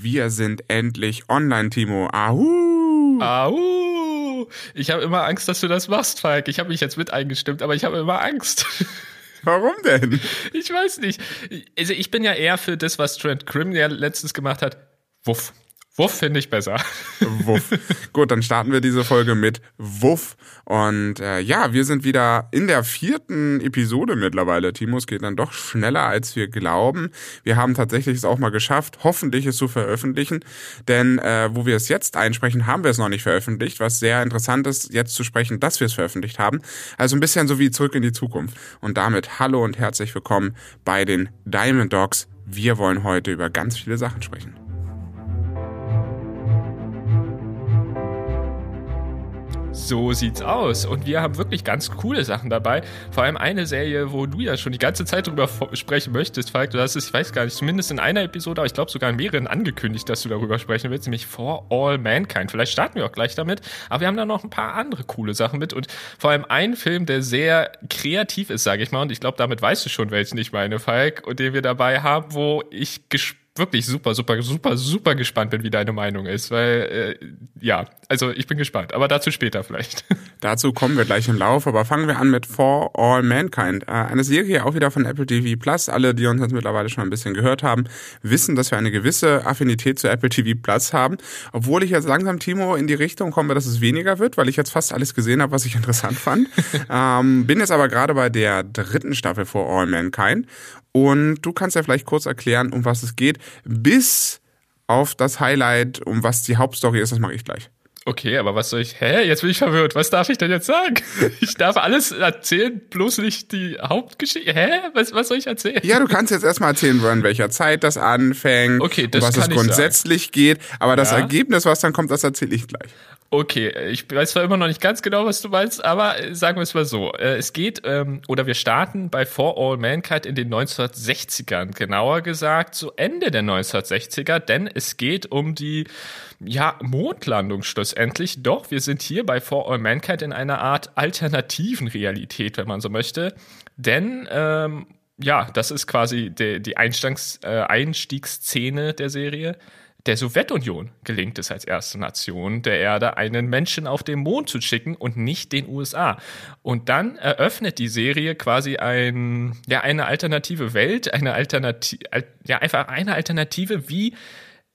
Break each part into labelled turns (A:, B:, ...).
A: Wir sind endlich online, Timo. Ahu!
B: Ahu! Ich habe immer Angst, dass du das machst, Falk. Ich habe mich jetzt mit eingestimmt, aber ich habe immer Angst.
A: Warum denn?
B: Ich weiß nicht. Also ich bin ja eher für das, was Trent Grimm ja letztens gemacht hat. Wuff. Wuff finde ich besser.
A: Wuff. Gut, dann starten wir diese Folge mit Wuff. Und äh, ja, wir sind wieder in der vierten Episode mittlerweile. Timo, es geht dann doch schneller, als wir glauben. Wir haben tatsächlich es auch mal geschafft, hoffentlich es zu veröffentlichen. Denn äh, wo wir es jetzt einsprechen, haben wir es noch nicht veröffentlicht. Was sehr interessant ist, jetzt zu sprechen, dass wir es veröffentlicht haben. Also ein bisschen so wie zurück in die Zukunft. Und damit hallo und herzlich willkommen bei den Diamond Dogs. Wir wollen heute über ganz viele Sachen sprechen.
B: So sieht's aus. Und wir haben wirklich ganz coole Sachen dabei. Vor allem eine Serie, wo du ja schon die ganze Zeit drüber sprechen möchtest, Falk. Du hast es, ich weiß gar nicht, zumindest in einer Episode, aber ich glaube sogar in mehreren angekündigt, dass du darüber sprechen willst, nämlich For All Mankind. Vielleicht starten wir auch gleich damit. Aber wir haben da noch ein paar andere coole Sachen mit und vor allem einen Film, der sehr kreativ ist, sage ich mal. Und ich glaube, damit weißt du schon, welchen ich meine, Falk, und den wir dabei haben, wo ich gespannt wirklich super, super, super, super gespannt bin, wie deine Meinung ist. Weil, äh, ja, also ich bin gespannt. Aber dazu später vielleicht.
A: Dazu kommen wir gleich im Lauf. Aber fangen wir an mit For All Mankind. Äh, eine Serie auch wieder von Apple TV Plus. Alle, die uns jetzt mittlerweile schon ein bisschen gehört haben, wissen, dass wir eine gewisse Affinität zu Apple TV Plus haben. Obwohl ich jetzt langsam, Timo, in die Richtung komme, dass es weniger wird, weil ich jetzt fast alles gesehen habe, was ich interessant fand. ähm, bin jetzt aber gerade bei der dritten Staffel For All Mankind. Und du kannst ja vielleicht kurz erklären, um was es geht, bis auf das Highlight, um was die Hauptstory ist, das mache ich gleich.
B: Okay, aber was soll ich? Hä? Jetzt bin ich verwirrt. Was darf ich denn jetzt sagen? Ich darf alles erzählen, bloß nicht die Hauptgeschichte. Hä? Was, was soll ich erzählen?
A: Ja, du kannst jetzt erstmal erzählen, in welcher Zeit das anfängt,
B: okay, das
A: um was es grundsätzlich
B: sagen.
A: geht. Aber das
B: Ja.
A: Ergebnis, was dann kommt, das erzähle ich gleich.
B: Okay, ich weiß zwar immer noch nicht ganz genau, was du meinst, aber äh, sagen wir es mal so. Äh, Es geht, ähm, oder wir starten bei For All Mankind in den 1960ern, genauer gesagt zu Ende der 1960er, denn es geht um die ja, Mondlandung schlussendlich. Doch, wir sind hier bei For All Mankind in einer Art alternativen Realität, wenn man so möchte. Denn ähm, ja, das ist quasi die, die Einstiegs, äh, Einstiegsszene der Serie. Der Sowjetunion gelingt es als erste Nation der Erde, einen Menschen auf den Mond zu schicken und nicht den USA. Und dann eröffnet die Serie quasi ein, ja, eine alternative Welt, eine Alternative, ja, einfach eine Alternative, wie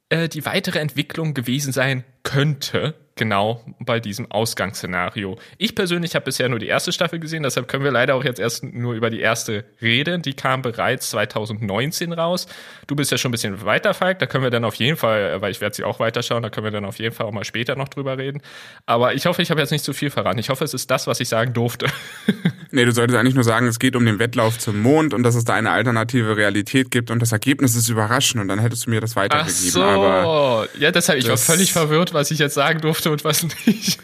B: äh, die weitere Entwicklung gewesen sein könnte, genau bei diesem Ausgangsszenario. Ich persönlich habe bisher nur die erste Staffel gesehen, deshalb können wir leider auch jetzt erst nur über die erste reden. Die kam bereits 2019 raus. Du bist ja schon ein bisschen weiter, Falk, da können wir dann auf jeden Fall, weil ich werde sie auch weiterschauen, da können wir dann auf jeden Fall auch mal später noch drüber reden. Aber ich hoffe, ich habe jetzt nicht zu viel verraten. Ich hoffe, es ist das, was ich sagen durfte.
A: Nee, du solltest eigentlich nur sagen, es geht um den Wettlauf zum Mond und dass es da eine alternative Realität gibt und das Ergebnis ist überraschend und dann hättest du mir das
B: Ach
A: weitergegeben.
B: so,
A: Aber
B: ja, deshalb, ich war völlig verwirrt, was ich jetzt sagen durfte und was nicht.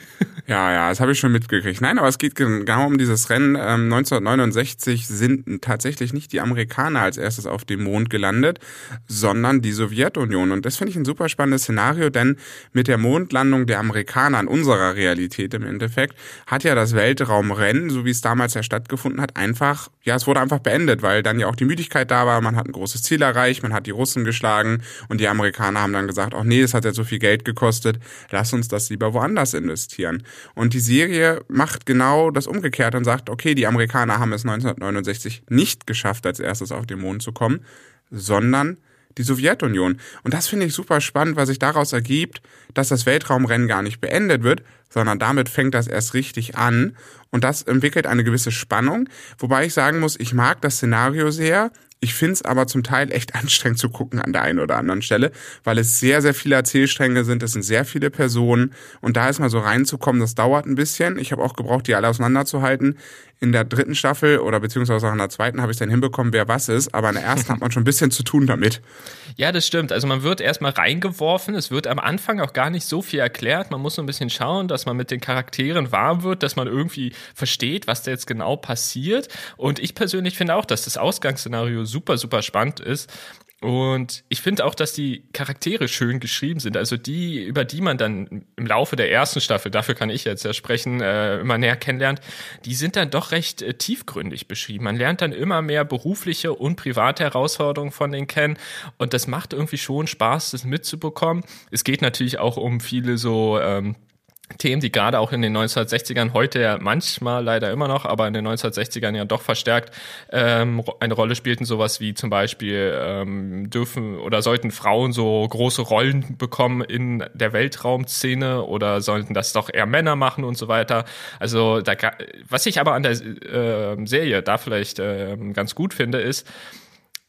A: ja, ja, das habe ich schon mitgekriegt. Nein, aber es geht genau um dieses Rennen. Ähm, 1969 sind tatsächlich nicht die Amerikaner als erstes auf dem Mond gelandet, sondern die Sowjetunion. Und das finde ich ein super spannendes Szenario, denn mit der Mondlandung der Amerikaner in unserer Realität im Endeffekt hat ja das Weltraumrennen, so wie es damals ja stattgefunden hat, einfach, ja, es wurde einfach beendet, weil dann ja auch die Müdigkeit da war, man hat ein großes Ziel erreicht, man hat die Russen geschlagen und die Amerikaner haben dann gesagt, ach nee, es hat ja so viel Geld gekostet, lass uns das lieber woanders investieren. Und die Serie macht genau das Umgekehrte und sagt, okay, die Amerikaner haben es 1969 nicht geschafft, als erstes auf den Mond zu kommen, sondern die Sowjetunion. Und das finde ich super spannend, weil sich daraus ergibt, dass das Weltraumrennen gar nicht beendet wird, sondern damit fängt das erst richtig an. Und das entwickelt eine gewisse Spannung. Wobei ich sagen muss, ich mag das Szenario sehr. Ich finde es aber zum Teil echt anstrengend zu gucken an der einen oder anderen Stelle, weil es sehr, sehr viele Erzählstränge sind. Es sind sehr viele Personen. Und da ist mal so reinzukommen, das dauert ein bisschen. Ich habe auch gebraucht, die alle auseinanderzuhalten. In der dritten Staffel oder beziehungsweise auch in der zweiten habe ich dann hinbekommen, wer was ist. Aber in der ersten hat man schon ein bisschen zu tun damit.
B: Ja, das stimmt. Also man wird erstmal reingeworfen. Es wird am Anfang auch gar nicht so viel erklärt. Man muss so ein bisschen schauen, dass man mit den Charakteren warm wird, dass man irgendwie versteht, was da jetzt genau passiert. Und ich persönlich finde auch, dass das Ausgangsszenario super, super spannend ist. Und ich finde auch, dass die Charaktere schön geschrieben sind. Also die, über die man dann im Laufe der ersten Staffel, dafür kann ich jetzt ja sprechen, äh, immer näher kennenlernt, die sind dann doch recht äh, tiefgründig beschrieben. Man lernt dann immer mehr berufliche und private Herausforderungen von denen kennen. Und das macht irgendwie schon Spaß, das mitzubekommen. Es geht natürlich auch um viele so ähm, Themen, die gerade auch in den 1960ern, heute ja manchmal leider immer noch, aber in den 1960ern ja doch verstärkt ähm, eine Rolle spielten, sowas wie zum Beispiel ähm, dürfen oder sollten Frauen so große Rollen bekommen in der Weltraumszene oder sollten das doch eher Männer machen und so weiter. Also da, was ich aber an der äh, Serie da vielleicht äh, ganz gut finde, ist,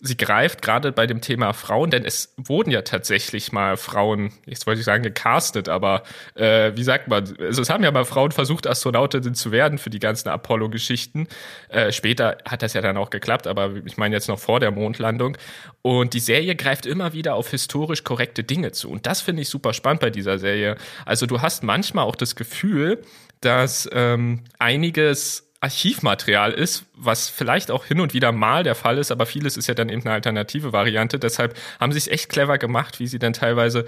B: sie greift gerade bei dem Thema Frauen, denn es wurden ja tatsächlich mal Frauen, jetzt wollte ich sagen gecastet, aber äh, wie sagt man, also es haben ja mal Frauen versucht, Astronautinnen zu werden für die ganzen Apollo-Geschichten. Äh, später hat das ja dann auch geklappt, aber ich meine jetzt noch vor der Mondlandung. Und die Serie greift immer wieder auf historisch korrekte Dinge zu. Und das finde ich super spannend bei dieser Serie. Also du hast manchmal auch das Gefühl, dass ähm, einiges Archivmaterial ist, was vielleicht auch hin und wieder mal der Fall ist, aber vieles ist ja dann eben eine alternative Variante. Deshalb haben sie es echt clever gemacht, wie sie dann teilweise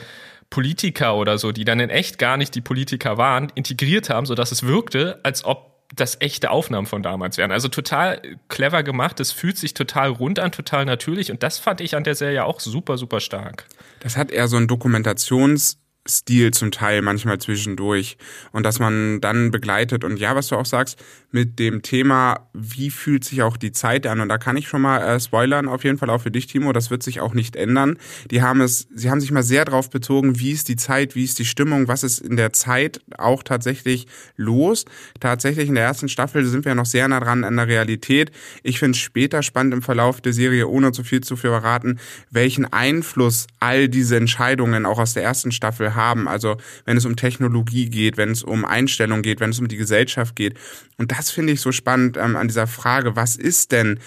B: Politiker oder so, die dann in echt gar nicht die Politiker waren, integriert haben, sodass es wirkte, als ob das echte Aufnahmen von damals wären. Also total clever gemacht, es fühlt sich total rund an, total natürlich und das fand ich an der Serie auch super, super stark.
A: Das hat eher so ein Dokumentations- Stil zum Teil manchmal zwischendurch und dass man dann begleitet und ja, was du auch sagst, mit dem Thema, wie fühlt sich auch die Zeit an und da kann ich schon mal äh, spoilern, auf jeden Fall auch für dich, Timo, das wird sich auch nicht ändern. Die haben es, sie haben sich mal sehr darauf bezogen, wie ist die Zeit, wie ist die Stimmung, was ist in der Zeit auch tatsächlich los. Tatsächlich in der ersten Staffel sind wir noch sehr nah dran an der Realität. Ich finde es später spannend im Verlauf der Serie, ohne zu viel zu verraten, welchen Einfluss all diese Entscheidungen auch aus der ersten Staffel haben. Also wenn es um Technologie geht, wenn es um Einstellung geht, wenn es um die Gesellschaft geht. Und das finde ich so spannend ähm, an dieser Frage, was ist denn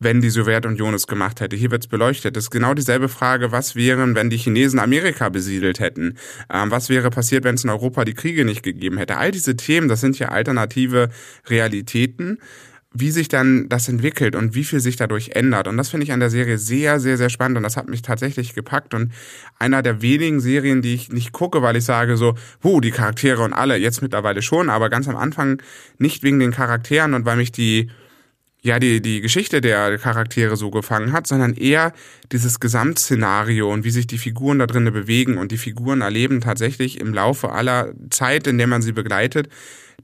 A: wenn die Sowjetunion es gemacht hätte. Hier wird es beleuchtet. Das ist genau dieselbe Frage, was wären, wenn die Chinesen Amerika besiedelt hätten? Ähm, was wäre passiert, wenn es in Europa die Kriege nicht gegeben hätte? All diese Themen, das sind ja alternative Realitäten wie sich dann das entwickelt und wie viel sich dadurch ändert. Und das finde ich an der Serie sehr, sehr, sehr spannend und das hat mich tatsächlich gepackt und einer der wenigen Serien, die ich nicht gucke, weil ich sage so, huh, die Charaktere und alle, jetzt mittlerweile schon, aber ganz am Anfang nicht wegen den Charakteren und weil mich die, ja, die, die Geschichte der Charaktere so gefangen hat, sondern eher dieses Gesamtszenario und wie sich die Figuren da drinnen bewegen. Und die Figuren erleben tatsächlich im Laufe aller Zeit, in der man sie begleitet,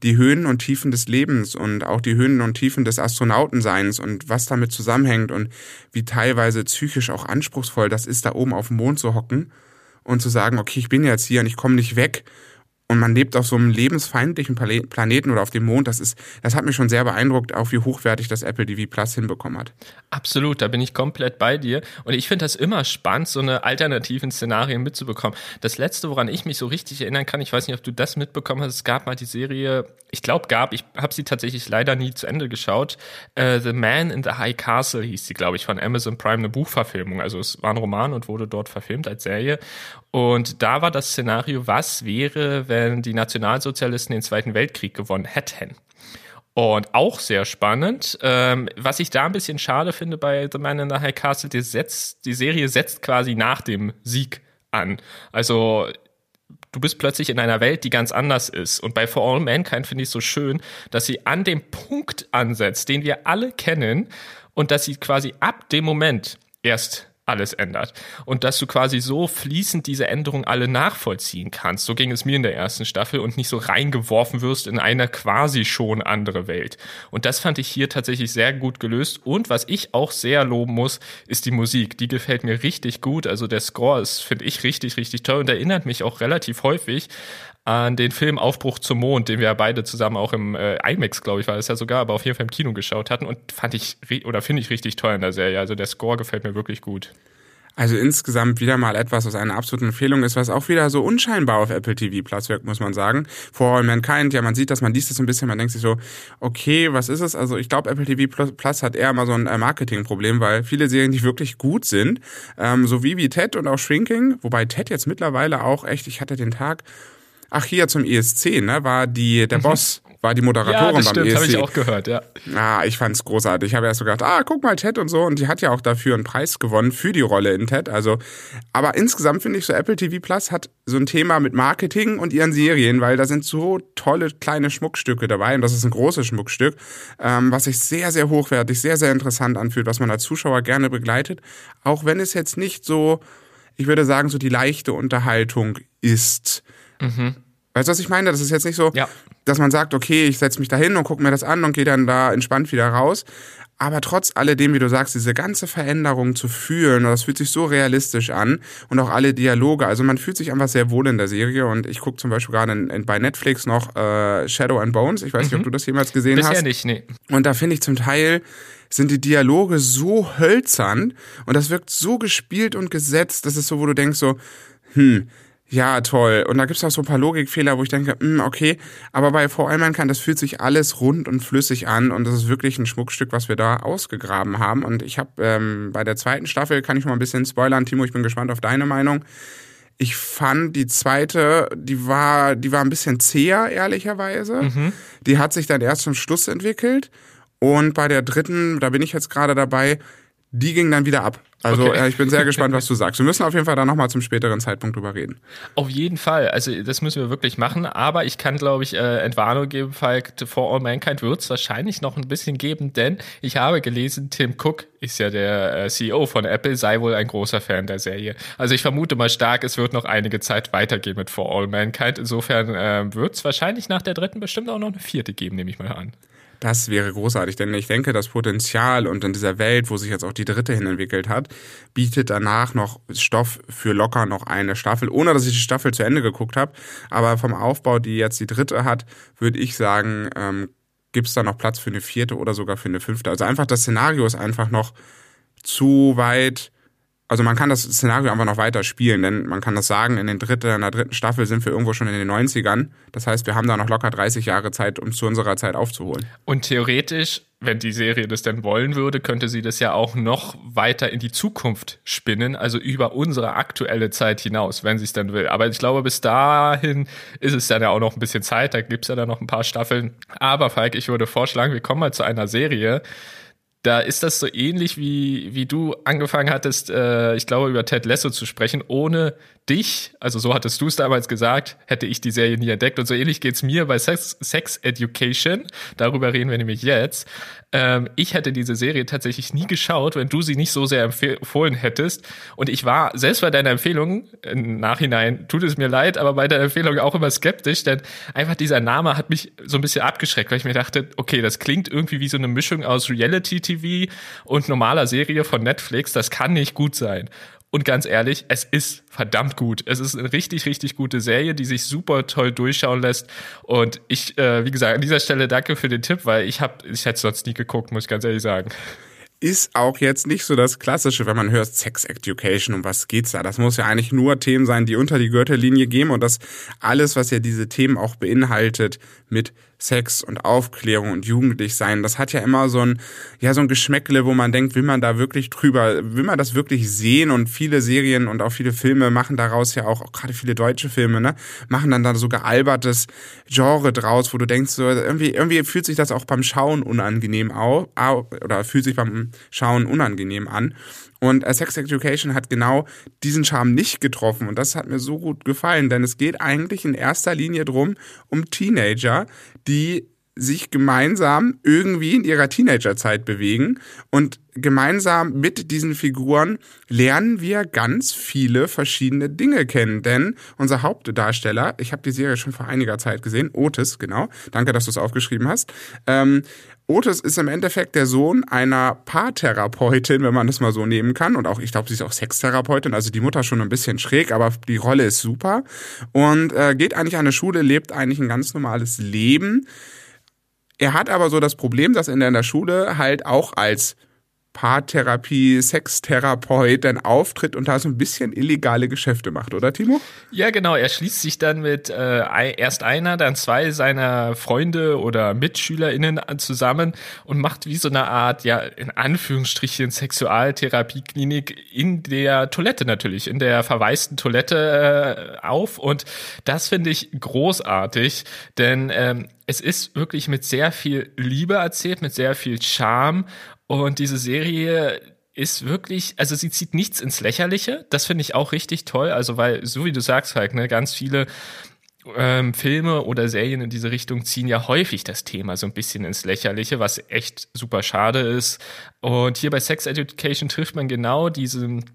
A: die Höhen und Tiefen des Lebens und auch die Höhen und Tiefen des Astronautenseins und was damit zusammenhängt und wie teilweise psychisch auch anspruchsvoll das ist, da oben auf dem Mond zu hocken und zu sagen, okay, ich bin jetzt hier und ich komme nicht weg und man lebt auf so einem lebensfeindlichen Planeten oder auf dem Mond. Das ist, das hat mich schon sehr beeindruckt, auch wie hochwertig das Apple TV Plus hinbekommen hat.
B: Absolut, da bin ich komplett bei dir. Und ich finde das immer spannend, so eine alternativen Szenarien mitzubekommen. Das letzte, woran ich mich so richtig erinnern kann, ich weiß nicht, ob du das mitbekommen hast, es gab mal die Serie, ich glaube gab, ich habe sie tatsächlich leider nie zu Ende geschaut. Uh, the Man in the High Castle hieß sie, glaube ich, von Amazon Prime, eine Buchverfilmung. Also es war ein Roman und wurde dort verfilmt als Serie. Und da war das Szenario, was wäre, wenn die Nationalsozialisten den Zweiten Weltkrieg gewonnen hätten? Und auch sehr spannend. Ähm, was ich da ein bisschen schade finde bei The Man in the High Castle, die, setzt, die Serie setzt quasi nach dem Sieg an. Also du bist plötzlich in einer Welt, die ganz anders ist. Und bei For All Mankind finde ich es so schön, dass sie an dem Punkt ansetzt, den wir alle kennen, und dass sie quasi ab dem Moment erst alles ändert. Und dass du quasi so fließend diese Änderungen alle nachvollziehen kannst. So ging es mir in der ersten Staffel und nicht so reingeworfen wirst in eine quasi schon andere Welt. Und das fand ich hier tatsächlich sehr gut gelöst. Und was ich auch sehr loben muss, ist die Musik. Die gefällt mir richtig gut. Also der Score ist, finde ich, richtig, richtig toll und erinnert mich auch relativ häufig an den Film Aufbruch zum Mond, den wir ja beide zusammen auch im äh, IMAX, glaube ich, war das ja sogar, aber auf jeden Fall im Kino geschaut hatten und fand ich oder finde ich richtig toll in der Serie. Also der Score gefällt mir wirklich gut.
A: Also insgesamt wieder mal etwas, was eine absolute Empfehlung ist, was auch wieder so unscheinbar auf Apple TV Plus wirkt, muss man sagen. For All Mankind, ja, man sieht das, man liest das ein bisschen, man denkt sich so, okay, was ist es? Also ich glaube, Apple TV Plus hat eher mal so ein äh, Marketingproblem, weil viele Serien, die wirklich gut sind, ähm, so wie wie Ted und auch Shrinking, wobei Ted jetzt mittlerweile auch echt, ich hatte den Tag, ach hier zum ESC, ne, war die der mhm. Boss war die Moderatorin
B: ja, das
A: beim
B: stimmt,
A: ESC.
B: habe ich auch gehört, ja.
A: Ah, ich fand's großartig. Ich habe erst so gedacht, ah, guck mal, Ted und so. Und die hat ja auch dafür einen Preis gewonnen für die Rolle in Ted. Also, aber insgesamt finde ich so, Apple TV Plus hat so ein Thema mit Marketing und ihren Serien, weil da sind so tolle kleine Schmuckstücke dabei. Und das ist ein großes Schmuckstück, ähm, was sich sehr, sehr hochwertig, sehr, sehr interessant anfühlt, was man als Zuschauer gerne begleitet. Auch wenn es jetzt nicht so, ich würde sagen, so die leichte Unterhaltung ist. Mhm. Weißt du, was ich meine? Das ist jetzt nicht so,
B: ja.
A: dass man sagt, okay, ich setze mich da hin und gucke mir das an und gehe dann da entspannt wieder raus. Aber trotz alledem, wie du sagst, diese ganze Veränderung zu fühlen, das fühlt sich so realistisch an und auch alle Dialoge. Also man fühlt sich einfach sehr wohl in der Serie und ich gucke zum Beispiel gerade in, in, bei Netflix noch äh, Shadow and Bones. Ich weiß mhm. nicht, ob du das jemals gesehen
B: Bisher
A: hast.
B: nicht, nee.
A: Und da finde ich zum Teil sind die Dialoge so hölzern und das wirkt so gespielt und gesetzt, das ist so, wo du denkst so, hm, ja, toll. Und da gibt's auch so ein paar Logikfehler, wo ich denke, mh, hm, okay, aber bei For All Mankind, das fühlt sich alles rund und flüssig an und das ist wirklich ein Schmuckstück, was wir da ausgegraben haben. Und ich habe ähm, bei der zweiten Staffel, kann ich mal ein bisschen spoilern, Timo, ich bin gespannt auf deine Meinung. Ich fand die zweite, die war, die war ein bisschen zäher, ehrlicherweise. Mhm. Die hat sich dann erst zum Schluss entwickelt. Und bei der dritten, da bin ich jetzt gerade dabei, die ging dann wieder ab. Also okay. äh, ich bin sehr gespannt, was du sagst. Wir müssen auf jeden Fall da nochmal zum späteren Zeitpunkt drüber reden.
B: Auf jeden Fall. Also das müssen wir wirklich machen. Aber ich kann, glaube ich, äh, Entwarnung geben, Falk, For All Mankind wird es wahrscheinlich noch ein bisschen geben, denn ich habe gelesen, Tim Cook ist ja der äh, CEO von Apple, sei wohl ein großer Fan der Serie. Also ich vermute mal stark, es wird noch einige Zeit weitergehen mit For All Mankind. Insofern äh, wird es wahrscheinlich nach der dritten bestimmt auch noch eine vierte geben, nehme ich mal an.
A: Das wäre großartig, denn ich denke, das Potenzial und in dieser Welt, wo sich jetzt auch die dritte hin entwickelt hat, bietet danach noch Stoff für locker noch eine Staffel, ohne dass ich die Staffel zu Ende geguckt habe. Aber vom Aufbau, die jetzt die dritte hat, würde ich sagen, ähm, gibt es da noch Platz für eine vierte oder sogar für eine fünfte. Also einfach das Szenario ist einfach noch zu weit also man kann das Szenario einfach noch weiter spielen, denn man kann das sagen, in, den dritte, in der dritten Staffel sind wir irgendwo schon in den 90ern. Das heißt, wir haben da noch locker 30 Jahre Zeit, um zu unserer Zeit aufzuholen.
B: Und theoretisch, wenn die Serie das denn wollen würde, könnte sie das ja auch noch weiter in die Zukunft spinnen, also über unsere aktuelle Zeit hinaus, wenn sie es dann will. Aber ich glaube, bis dahin ist es dann ja auch noch ein bisschen Zeit, da gibt es ja dann noch ein paar Staffeln. Aber Falk, ich würde vorschlagen, wir kommen mal zu einer Serie, da ist das so ähnlich wie, wie du angefangen hattest, äh, ich glaube, über Ted Lasso zu sprechen, ohne dich, also so hattest du es damals gesagt, hätte ich die Serie nie entdeckt. Und so ähnlich geht's mir bei Sex, Sex Education. Darüber reden wir nämlich jetzt. Ähm, ich hätte diese Serie tatsächlich nie geschaut, wenn du sie nicht so sehr empfohlen hättest. Und ich war selbst bei deiner Empfehlung, im Nachhinein tut es mir leid, aber bei deiner Empfehlung auch immer skeptisch, denn einfach dieser Name hat mich so ein bisschen abgeschreckt, weil ich mir dachte, okay, das klingt irgendwie wie so eine Mischung aus Reality-TV und normaler Serie von Netflix. Das kann nicht gut sein. Und ganz ehrlich, es ist verdammt gut. Es ist eine richtig, richtig gute Serie, die sich super toll durchschauen lässt. Und ich, äh, wie gesagt, an dieser Stelle danke für den Tipp, weil ich habe, ich hätte sonst nie geguckt, muss ich ganz ehrlich sagen
A: ist auch jetzt nicht so das Klassische, wenn man hört Sex Education, um was geht's da? Das muss ja eigentlich nur Themen sein, die unter die Gürtellinie gehen und das alles, was ja diese Themen auch beinhaltet mit Sex und Aufklärung und jugendlich sein, das hat ja immer so ein, ja, so ein Geschmäckle, wo man denkt, will man da wirklich drüber, will man das wirklich sehen und viele Serien und auch viele Filme machen daraus ja auch, auch gerade viele deutsche Filme, ne, machen dann da so gealbertes Genre draus, wo du denkst, so, irgendwie, irgendwie fühlt sich das auch beim Schauen unangenehm au, oder fühlt sich beim Schauen unangenehm an. Und Sex Education hat genau diesen Charme nicht getroffen. Und das hat mir so gut gefallen, denn es geht eigentlich in erster Linie drum um Teenager, die sich gemeinsam irgendwie in ihrer Teenagerzeit bewegen und gemeinsam mit diesen Figuren lernen wir ganz viele verschiedene Dinge kennen. Denn unser Hauptdarsteller, ich habe die Serie schon vor einiger Zeit gesehen, Otis, genau, danke, dass du es aufgeschrieben hast, ähm, Otis ist im Endeffekt der Sohn einer Paartherapeutin, wenn man das mal so nehmen kann. Und auch, ich glaube, sie ist auch Sextherapeutin, also die Mutter schon ein bisschen schräg, aber die Rolle ist super. Und äh, geht eigentlich an eine Schule, lebt eigentlich ein ganz normales Leben. Er hat aber so das Problem, dass er in der Schule halt auch als Paartherapie, Sextherapeut dann auftritt und da so ein bisschen illegale Geschäfte macht, oder Timo?
B: Ja, genau. Er schließt sich dann mit äh, erst einer, dann zwei seiner Freunde oder MitschülerInnen zusammen und macht wie so eine Art, ja, in Anführungsstrichen Sexualtherapieklinik in der Toilette natürlich, in der verwaisten Toilette äh, auf. Und das finde ich großartig, denn ähm, es ist wirklich mit sehr viel Liebe erzählt, mit sehr viel Charme und diese Serie ist wirklich, also sie zieht nichts ins Lächerliche. Das finde ich auch richtig toll. Also, weil, so wie du sagst, halt, ne, ganz viele ähm, Filme oder Serien in diese Richtung ziehen ja häufig das Thema so ein bisschen ins Lächerliche, was echt super schade ist. Und hier bei Sex Education trifft man genau diesen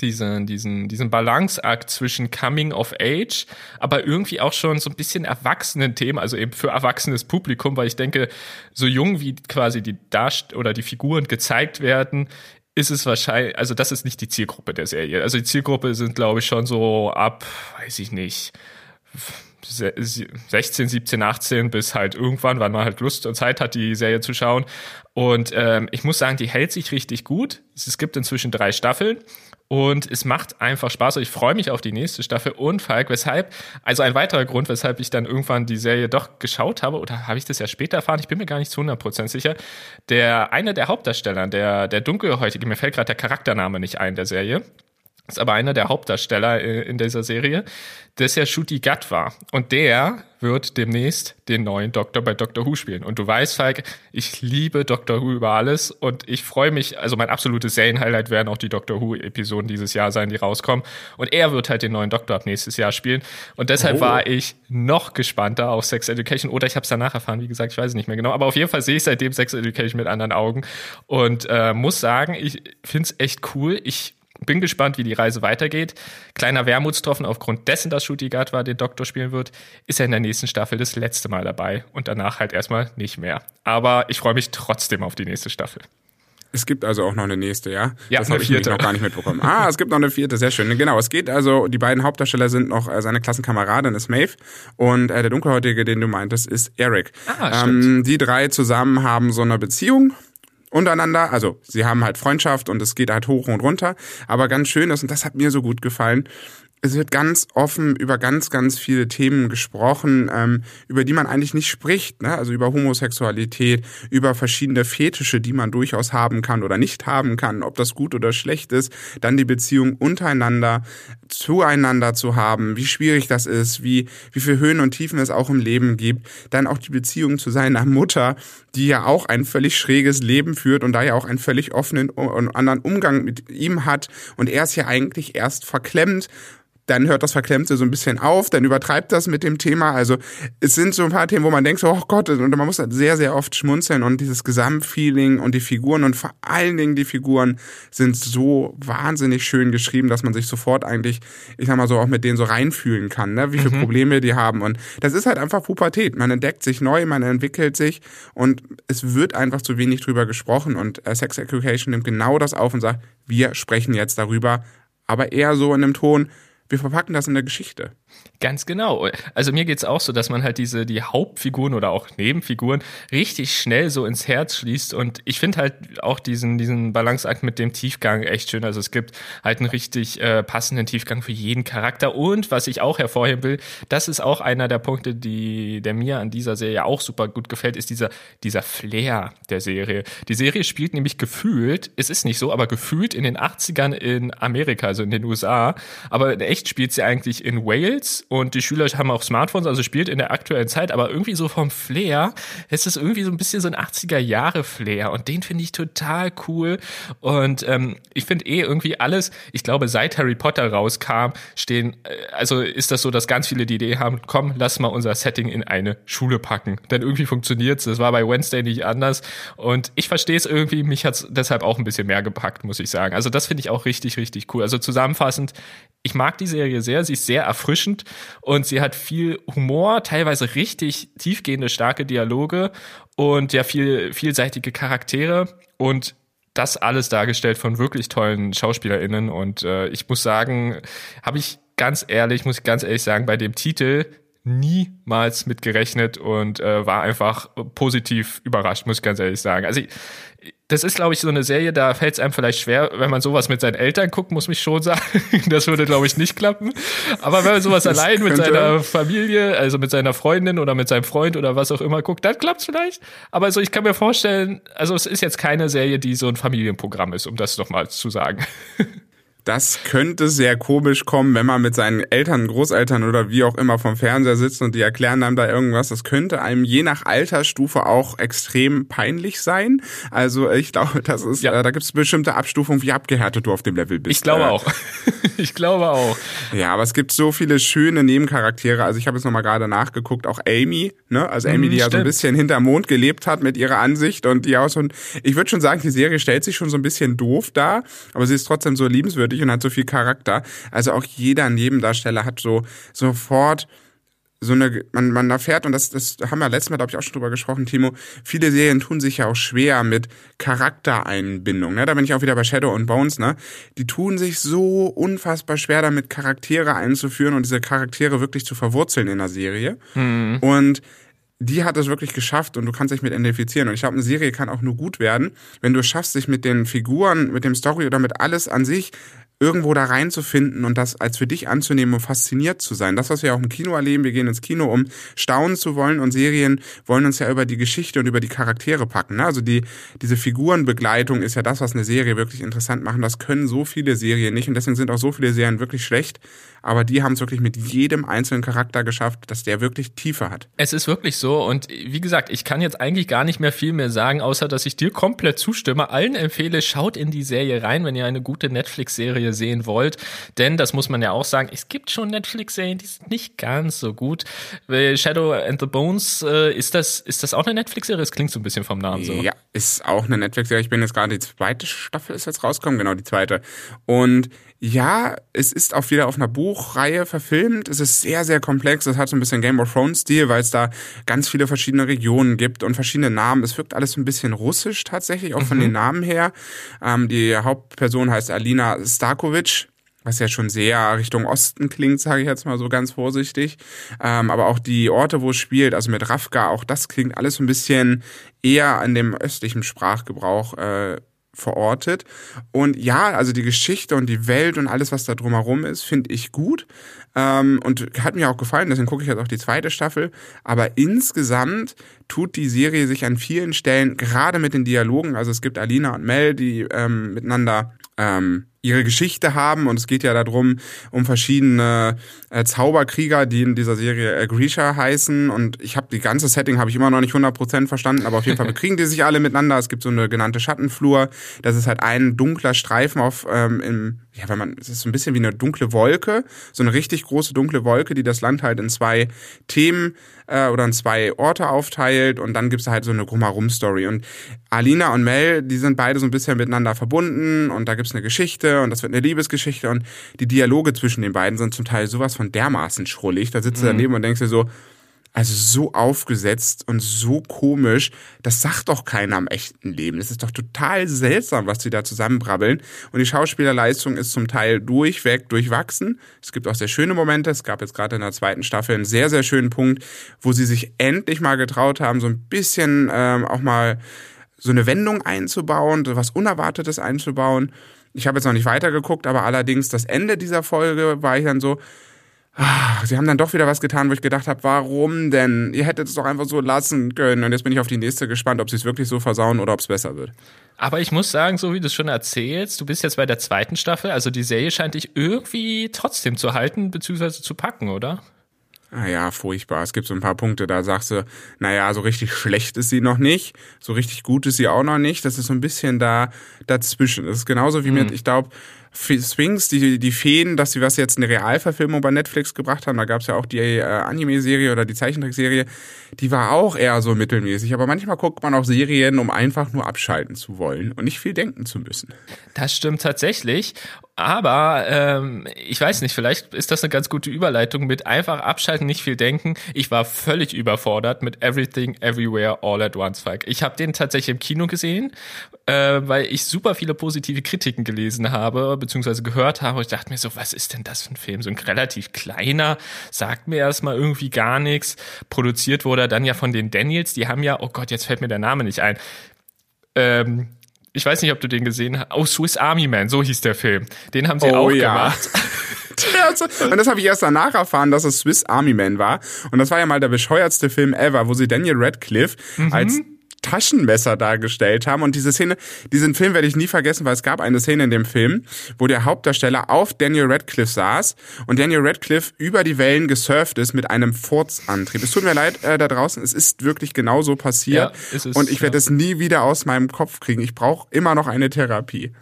B: diese, diesen, diesen Balanceakt zwischen Coming of Age, aber irgendwie auch schon so ein bisschen erwachsenen Themen, also eben für erwachsenes Publikum, weil ich denke, so jung wie quasi die Darst oder die Figuren gezeigt werden, ist es wahrscheinlich, also das ist nicht die Zielgruppe der Serie. Also die Zielgruppe sind, glaube ich, schon so ab, weiß ich nicht, 16, 17, 18 bis halt irgendwann, wann man halt Lust und Zeit hat, die Serie zu schauen. Und ähm, ich muss sagen, die hält sich richtig gut. Es gibt inzwischen drei Staffeln und es macht einfach Spaß. Ich freue mich auf die nächste Staffel. Und Falk, weshalb, also ein weiterer Grund, weshalb ich dann irgendwann die Serie doch geschaut habe, oder habe ich das ja später erfahren, ich bin mir gar nicht zu 100% sicher, der, eine der Hauptdarsteller, der, der Dunkelhäutige, mir fällt gerade der Charaktername nicht ein der Serie, ist aber einer der Hauptdarsteller äh, in dieser Serie, das ja Shuti Gat war. Und der wird demnächst den neuen Doktor bei Doctor Who spielen. Und du weißt, Falk, ich liebe Doctor Who über alles und ich freue mich, also mein absolutes Serienhighlight werden auch die Doctor Who-Episoden dieses Jahr sein, die rauskommen. Und er wird halt den neuen Doktor ab nächstes Jahr spielen. Und deshalb oh. war ich noch gespannter auf Sex Education. Oder ich habe es danach erfahren, wie gesagt, ich weiß es nicht mehr genau. Aber auf jeden Fall sehe ich seitdem Sex Education mit anderen Augen und äh, muss sagen, ich finde es echt cool. Ich bin gespannt, wie die Reise weitergeht. Kleiner Wermutstropfen aufgrund dessen, dass Shutigard war, den Doktor spielen wird, ist er in der nächsten Staffel das letzte Mal dabei und danach halt erstmal nicht mehr. Aber ich freue mich trotzdem auf die nächste Staffel.
A: Es gibt also auch noch eine nächste, ja?
B: Ja,
A: das
B: habe ich
A: noch gar nicht mitbekommen. Ah, es gibt noch eine vierte, sehr schön. Genau, es geht also, die beiden Hauptdarsteller sind noch äh, seine Klassenkameradin ist Maeve und äh, der Dunkelhäutige, den du meintest, ist Eric.
B: Ah, ähm,
A: die drei zusammen haben so eine Beziehung untereinander. Also sie haben halt Freundschaft und es geht halt hoch und runter. Aber ganz schön ist, und das hat mir so gut gefallen, es wird ganz offen über ganz, ganz viele Themen gesprochen, ähm, über die man eigentlich nicht spricht. Ne? Also über Homosexualität, über verschiedene Fetische, die man durchaus haben kann oder nicht haben kann, ob das gut oder schlecht ist. Dann die Beziehung untereinander, zueinander zu haben, wie schwierig das ist, wie, wie viel Höhen und Tiefen es auch im Leben gibt. Dann auch die Beziehung zu seiner Mutter, die ja auch ein völlig schräges Leben führt und da ja auch einen völlig offenen und anderen Umgang mit ihm hat. Und er ist ja eigentlich erst verklemmt dann hört das Verklemmte so ein bisschen auf, dann übertreibt das mit dem Thema. Also es sind so ein paar Themen, wo man denkt, so, oh Gott, und man muss halt sehr, sehr oft schmunzeln und dieses Gesamtfeeling und die Figuren und vor allen Dingen die Figuren sind so wahnsinnig schön geschrieben, dass man sich sofort eigentlich, ich sag mal so, auch mit denen so reinfühlen kann, ne? wie viele mhm. Probleme die haben. Und das ist halt einfach Pubertät. Man entdeckt sich neu, man entwickelt sich und es wird einfach zu wenig drüber gesprochen und äh, Sex Education nimmt genau das auf und sagt, wir sprechen jetzt darüber, aber eher so in einem Ton, wir verpacken das in der Geschichte.
B: Ganz genau. Also mir geht's auch so, dass man halt diese, die Hauptfiguren oder auch Nebenfiguren richtig schnell so ins Herz schließt. Und ich finde halt auch diesen, diesen Balanceakt mit dem Tiefgang echt schön. Also es gibt halt einen richtig äh, passenden Tiefgang für jeden Charakter. Und was ich auch hervorheben will, das ist auch einer der Punkte, die, der mir an dieser Serie auch super gut gefällt, ist dieser, dieser Flair der Serie. Die Serie spielt nämlich gefühlt, es ist nicht so, aber gefühlt in den 80ern in Amerika, also in den USA. Aber in echt spielt sie eigentlich in Wales und die Schüler haben auch Smartphones, also spielt in der aktuellen Zeit, aber irgendwie so vom Flair ist es irgendwie so ein bisschen so ein 80er Jahre Flair und den finde ich total cool und ähm, ich finde eh irgendwie alles, ich glaube seit Harry Potter rauskam, stehen, äh, also ist das so, dass ganz viele die Idee haben, komm, lass mal unser Setting in eine Schule packen, denn irgendwie funktioniert's, das war bei Wednesday nicht anders und ich verstehe es irgendwie, mich hat's deshalb auch ein bisschen mehr gepackt, muss ich sagen. Also das finde ich auch richtig, richtig cool. Also zusammenfassend, ich mag die Serie sehr, sie ist sehr erfrischend und sie hat viel Humor, teilweise richtig tiefgehende, starke Dialoge und ja viel vielseitige Charaktere und das alles dargestellt von wirklich tollen SchauspielerInnen. Und äh, ich muss sagen, habe ich ganz ehrlich, muss ich ganz ehrlich sagen, bei dem Titel niemals mitgerechnet und äh, war einfach positiv überrascht, muss ich ganz ehrlich sagen. Also ich, das ist, glaube ich, so eine Serie, da fällt es einem vielleicht schwer, wenn man sowas mit seinen Eltern guckt, muss mich schon sagen. Das würde, glaube ich, nicht klappen. Aber wenn man sowas das allein mit seiner Familie, also mit seiner Freundin oder mit seinem Freund oder was auch immer guckt, dann klappt's vielleicht. Aber also ich kann mir vorstellen, also es ist jetzt keine Serie, die so ein Familienprogramm ist, um das nochmal zu sagen.
A: Das könnte sehr komisch kommen, wenn man mit seinen Eltern, Großeltern oder wie auch immer vom Fernseher sitzt und die erklären einem da irgendwas. Das könnte einem je nach Altersstufe auch extrem peinlich sein. Also ich glaube, das ist, ja. äh, da gibt es bestimmte Abstufungen, wie abgehärtet du auf dem Level bist.
B: Ich glaube äh, auch. ich glaube auch.
A: Ja, aber es gibt so viele schöne Nebencharaktere. Also ich habe jetzt nochmal gerade nachgeguckt, auch Amy, ne? Also Amy, die mm, ja so ein bisschen hinterm Mond gelebt hat mit ihrer Ansicht und die auch so ein, ich würde schon sagen, die Serie stellt sich schon so ein bisschen doof dar, aber sie ist trotzdem so liebenswürdig und hat so viel Charakter. Also auch jeder Nebendarsteller hat so sofort so eine, man, man erfährt, und das, das haben wir letztes Mal, glaube ich, auch schon drüber gesprochen, Timo, viele Serien tun sich ja auch schwer mit Charaktereinbindung. Ne? Da bin ich auch wieder bei Shadow und Bones, ne? Die tun sich so unfassbar schwer damit, Charaktere einzuführen und diese Charaktere wirklich zu verwurzeln in der Serie. Mhm. Und die hat es wirklich geschafft und du kannst dich mit identifizieren. Und ich glaube, eine Serie kann auch nur gut werden, wenn du es schaffst, dich mit den Figuren, mit dem Story oder mit alles an sich irgendwo da reinzufinden und das als für dich anzunehmen und fasziniert zu sein. Das, was wir auch im Kino erleben, wir gehen ins Kino, um staunen zu wollen und Serien wollen uns ja über die Geschichte und über die Charaktere packen. Ne? Also die, diese Figurenbegleitung ist ja das, was eine Serie wirklich interessant machen. Das können so viele Serien nicht und deswegen sind auch so viele Serien wirklich schlecht, aber die haben es wirklich mit jedem einzelnen Charakter geschafft, dass der wirklich Tiefe hat.
B: Es ist wirklich so und wie gesagt, ich kann jetzt eigentlich gar nicht mehr viel mehr sagen, außer dass ich dir komplett zustimme. Allen empfehle, schaut in die Serie rein, wenn ihr eine gute Netflix-Serie sehen wollt, denn das muss man ja auch sagen, es gibt schon Netflix-Serien, die sind nicht ganz so gut. Shadow and the Bones, äh, ist das, ist das auch eine Netflix-Serie? Es klingt so ein bisschen vom Namen so.
A: Ja, ist auch eine Netflix-Serie. Ich bin jetzt gerade, die zweite Staffel ist jetzt rausgekommen, genau, die zweite. Und ja, es ist auch wieder auf einer Buchreihe verfilmt. Es ist sehr, sehr komplex. Es hat so ein bisschen Game of Thrones-Stil, weil es da ganz viele verschiedene Regionen gibt und verschiedene Namen. Es wirkt alles ein bisschen russisch tatsächlich, auch mhm. von den Namen her. Ähm, die Hauptperson heißt Alina Starkovic was ja schon sehr Richtung Osten klingt, sage ich jetzt mal so ganz vorsichtig. Ähm, aber auch die Orte, wo es spielt, also mit Rafka, auch das klingt alles so ein bisschen eher an dem östlichen Sprachgebrauch äh, verortet. Und ja, also die Geschichte und die Welt und alles, was da drumherum ist, finde ich gut. Ähm, und hat mir auch gefallen, deswegen gucke ich jetzt auch die zweite Staffel. Aber insgesamt tut die Serie sich an vielen Stellen, gerade mit den Dialogen, also es gibt Alina und Mel, die ähm, miteinander ähm, ihre Geschichte haben. Und es geht ja darum, um verschiedene äh, Zauberkrieger, die in dieser Serie äh, Grisha heißen. Und ich habe die ganze Setting habe ich immer noch nicht 100% verstanden, aber auf jeden Fall bekriegen die sich alle miteinander. Es gibt so eine genannte Schattenflur, das ist halt ein dunkler Streifen auf ähm, im ja, wenn man es ist so ein bisschen wie eine dunkle Wolke, so eine richtig große dunkle Wolke, die das Land halt in zwei Themen äh, oder in zwei Orte aufteilt. Und dann gibt's halt so eine Drumherum-Story. Und Alina und Mel, die sind beide so ein bisschen miteinander verbunden. Und da gibt's eine Geschichte und das wird eine Liebesgeschichte und die Dialoge zwischen den beiden sind zum Teil sowas von dermaßen schrullig. Da sitzt mhm. du daneben und denkst dir so, also so aufgesetzt und so komisch, das sagt doch keiner am echten Leben. Das ist doch total seltsam, was sie da zusammenbrabbeln. Und die Schauspielerleistung ist zum Teil durchweg durchwachsen. Es gibt auch sehr schöne Momente. Es gab jetzt gerade in der zweiten Staffel einen sehr, sehr schönen Punkt, wo sie sich endlich mal getraut haben, so ein bisschen ähm, auch mal so eine Wendung einzubauen, so was Unerwartetes einzubauen. Ich habe jetzt noch nicht weitergeguckt, aber allerdings das Ende dieser Folge war ich dann so, Ah, sie haben dann doch wieder was getan, wo ich gedacht habe, warum denn? Ihr hättet es doch einfach so lassen können. Und jetzt bin ich auf die nächste gespannt, ob sie es wirklich so versauen oder ob es besser wird.
B: Aber ich muss sagen, so wie du es schon erzählst, du bist jetzt bei der zweiten Staffel, also die Serie scheint dich irgendwie trotzdem zu halten bzw. zu packen, oder?
A: Ah ja, furchtbar. Es gibt so ein paar Punkte, da sagst du, naja, so richtig schlecht ist sie noch nicht, so richtig gut ist sie auch noch nicht. Das ist so ein bisschen da dazwischen. Das ist genauso wie mhm. mit, ich glaube, Sphinx, die, die Feen, dass sie was jetzt eine Realverfilmung bei Netflix gebracht haben, da gab es ja auch die äh, Anime-Serie oder die Zeichentrickserie, die war auch eher so mittelmäßig. Aber manchmal guckt man auch Serien, um einfach nur abschalten zu wollen und nicht viel denken zu müssen.
B: Das stimmt tatsächlich. Aber ähm, ich weiß nicht, vielleicht ist das eine ganz gute Überleitung mit einfach abschalten, nicht viel denken. Ich war völlig überfordert mit Everything, Everywhere, All at Once. Falk. Ich habe den tatsächlich im Kino gesehen, äh, weil ich super viele positive Kritiken gelesen habe beziehungsweise gehört habe. Ich dachte mir so, was ist denn das für ein Film? So ein relativ kleiner, sagt mir erstmal irgendwie gar nichts. Produziert wurde er dann ja von den Daniels, die haben ja, oh Gott, jetzt fällt mir der Name nicht ein. Ähm, ich weiß nicht, ob du den gesehen hast. Oh, Swiss Army Man, so hieß der Film. Den haben sie oh, auch ja. gemacht.
A: und das habe ich erst danach erfahren, dass es Swiss Army Man war. Und das war ja mal der bescheuertste Film ever, wo sie Daniel Radcliffe mhm. als Taschenmesser dargestellt haben. Und diese Szene, diesen Film werde ich nie vergessen, weil es gab eine Szene in dem Film, wo der Hauptdarsteller auf Daniel Radcliffe saß und Daniel Radcliffe über die Wellen gesurft ist mit einem Furzantrieb. Es tut mir leid äh, da draußen, es ist wirklich genau so passiert. Ja, es, und ich werde ja. es nie wieder aus meinem Kopf kriegen. Ich brauche immer noch eine Therapie.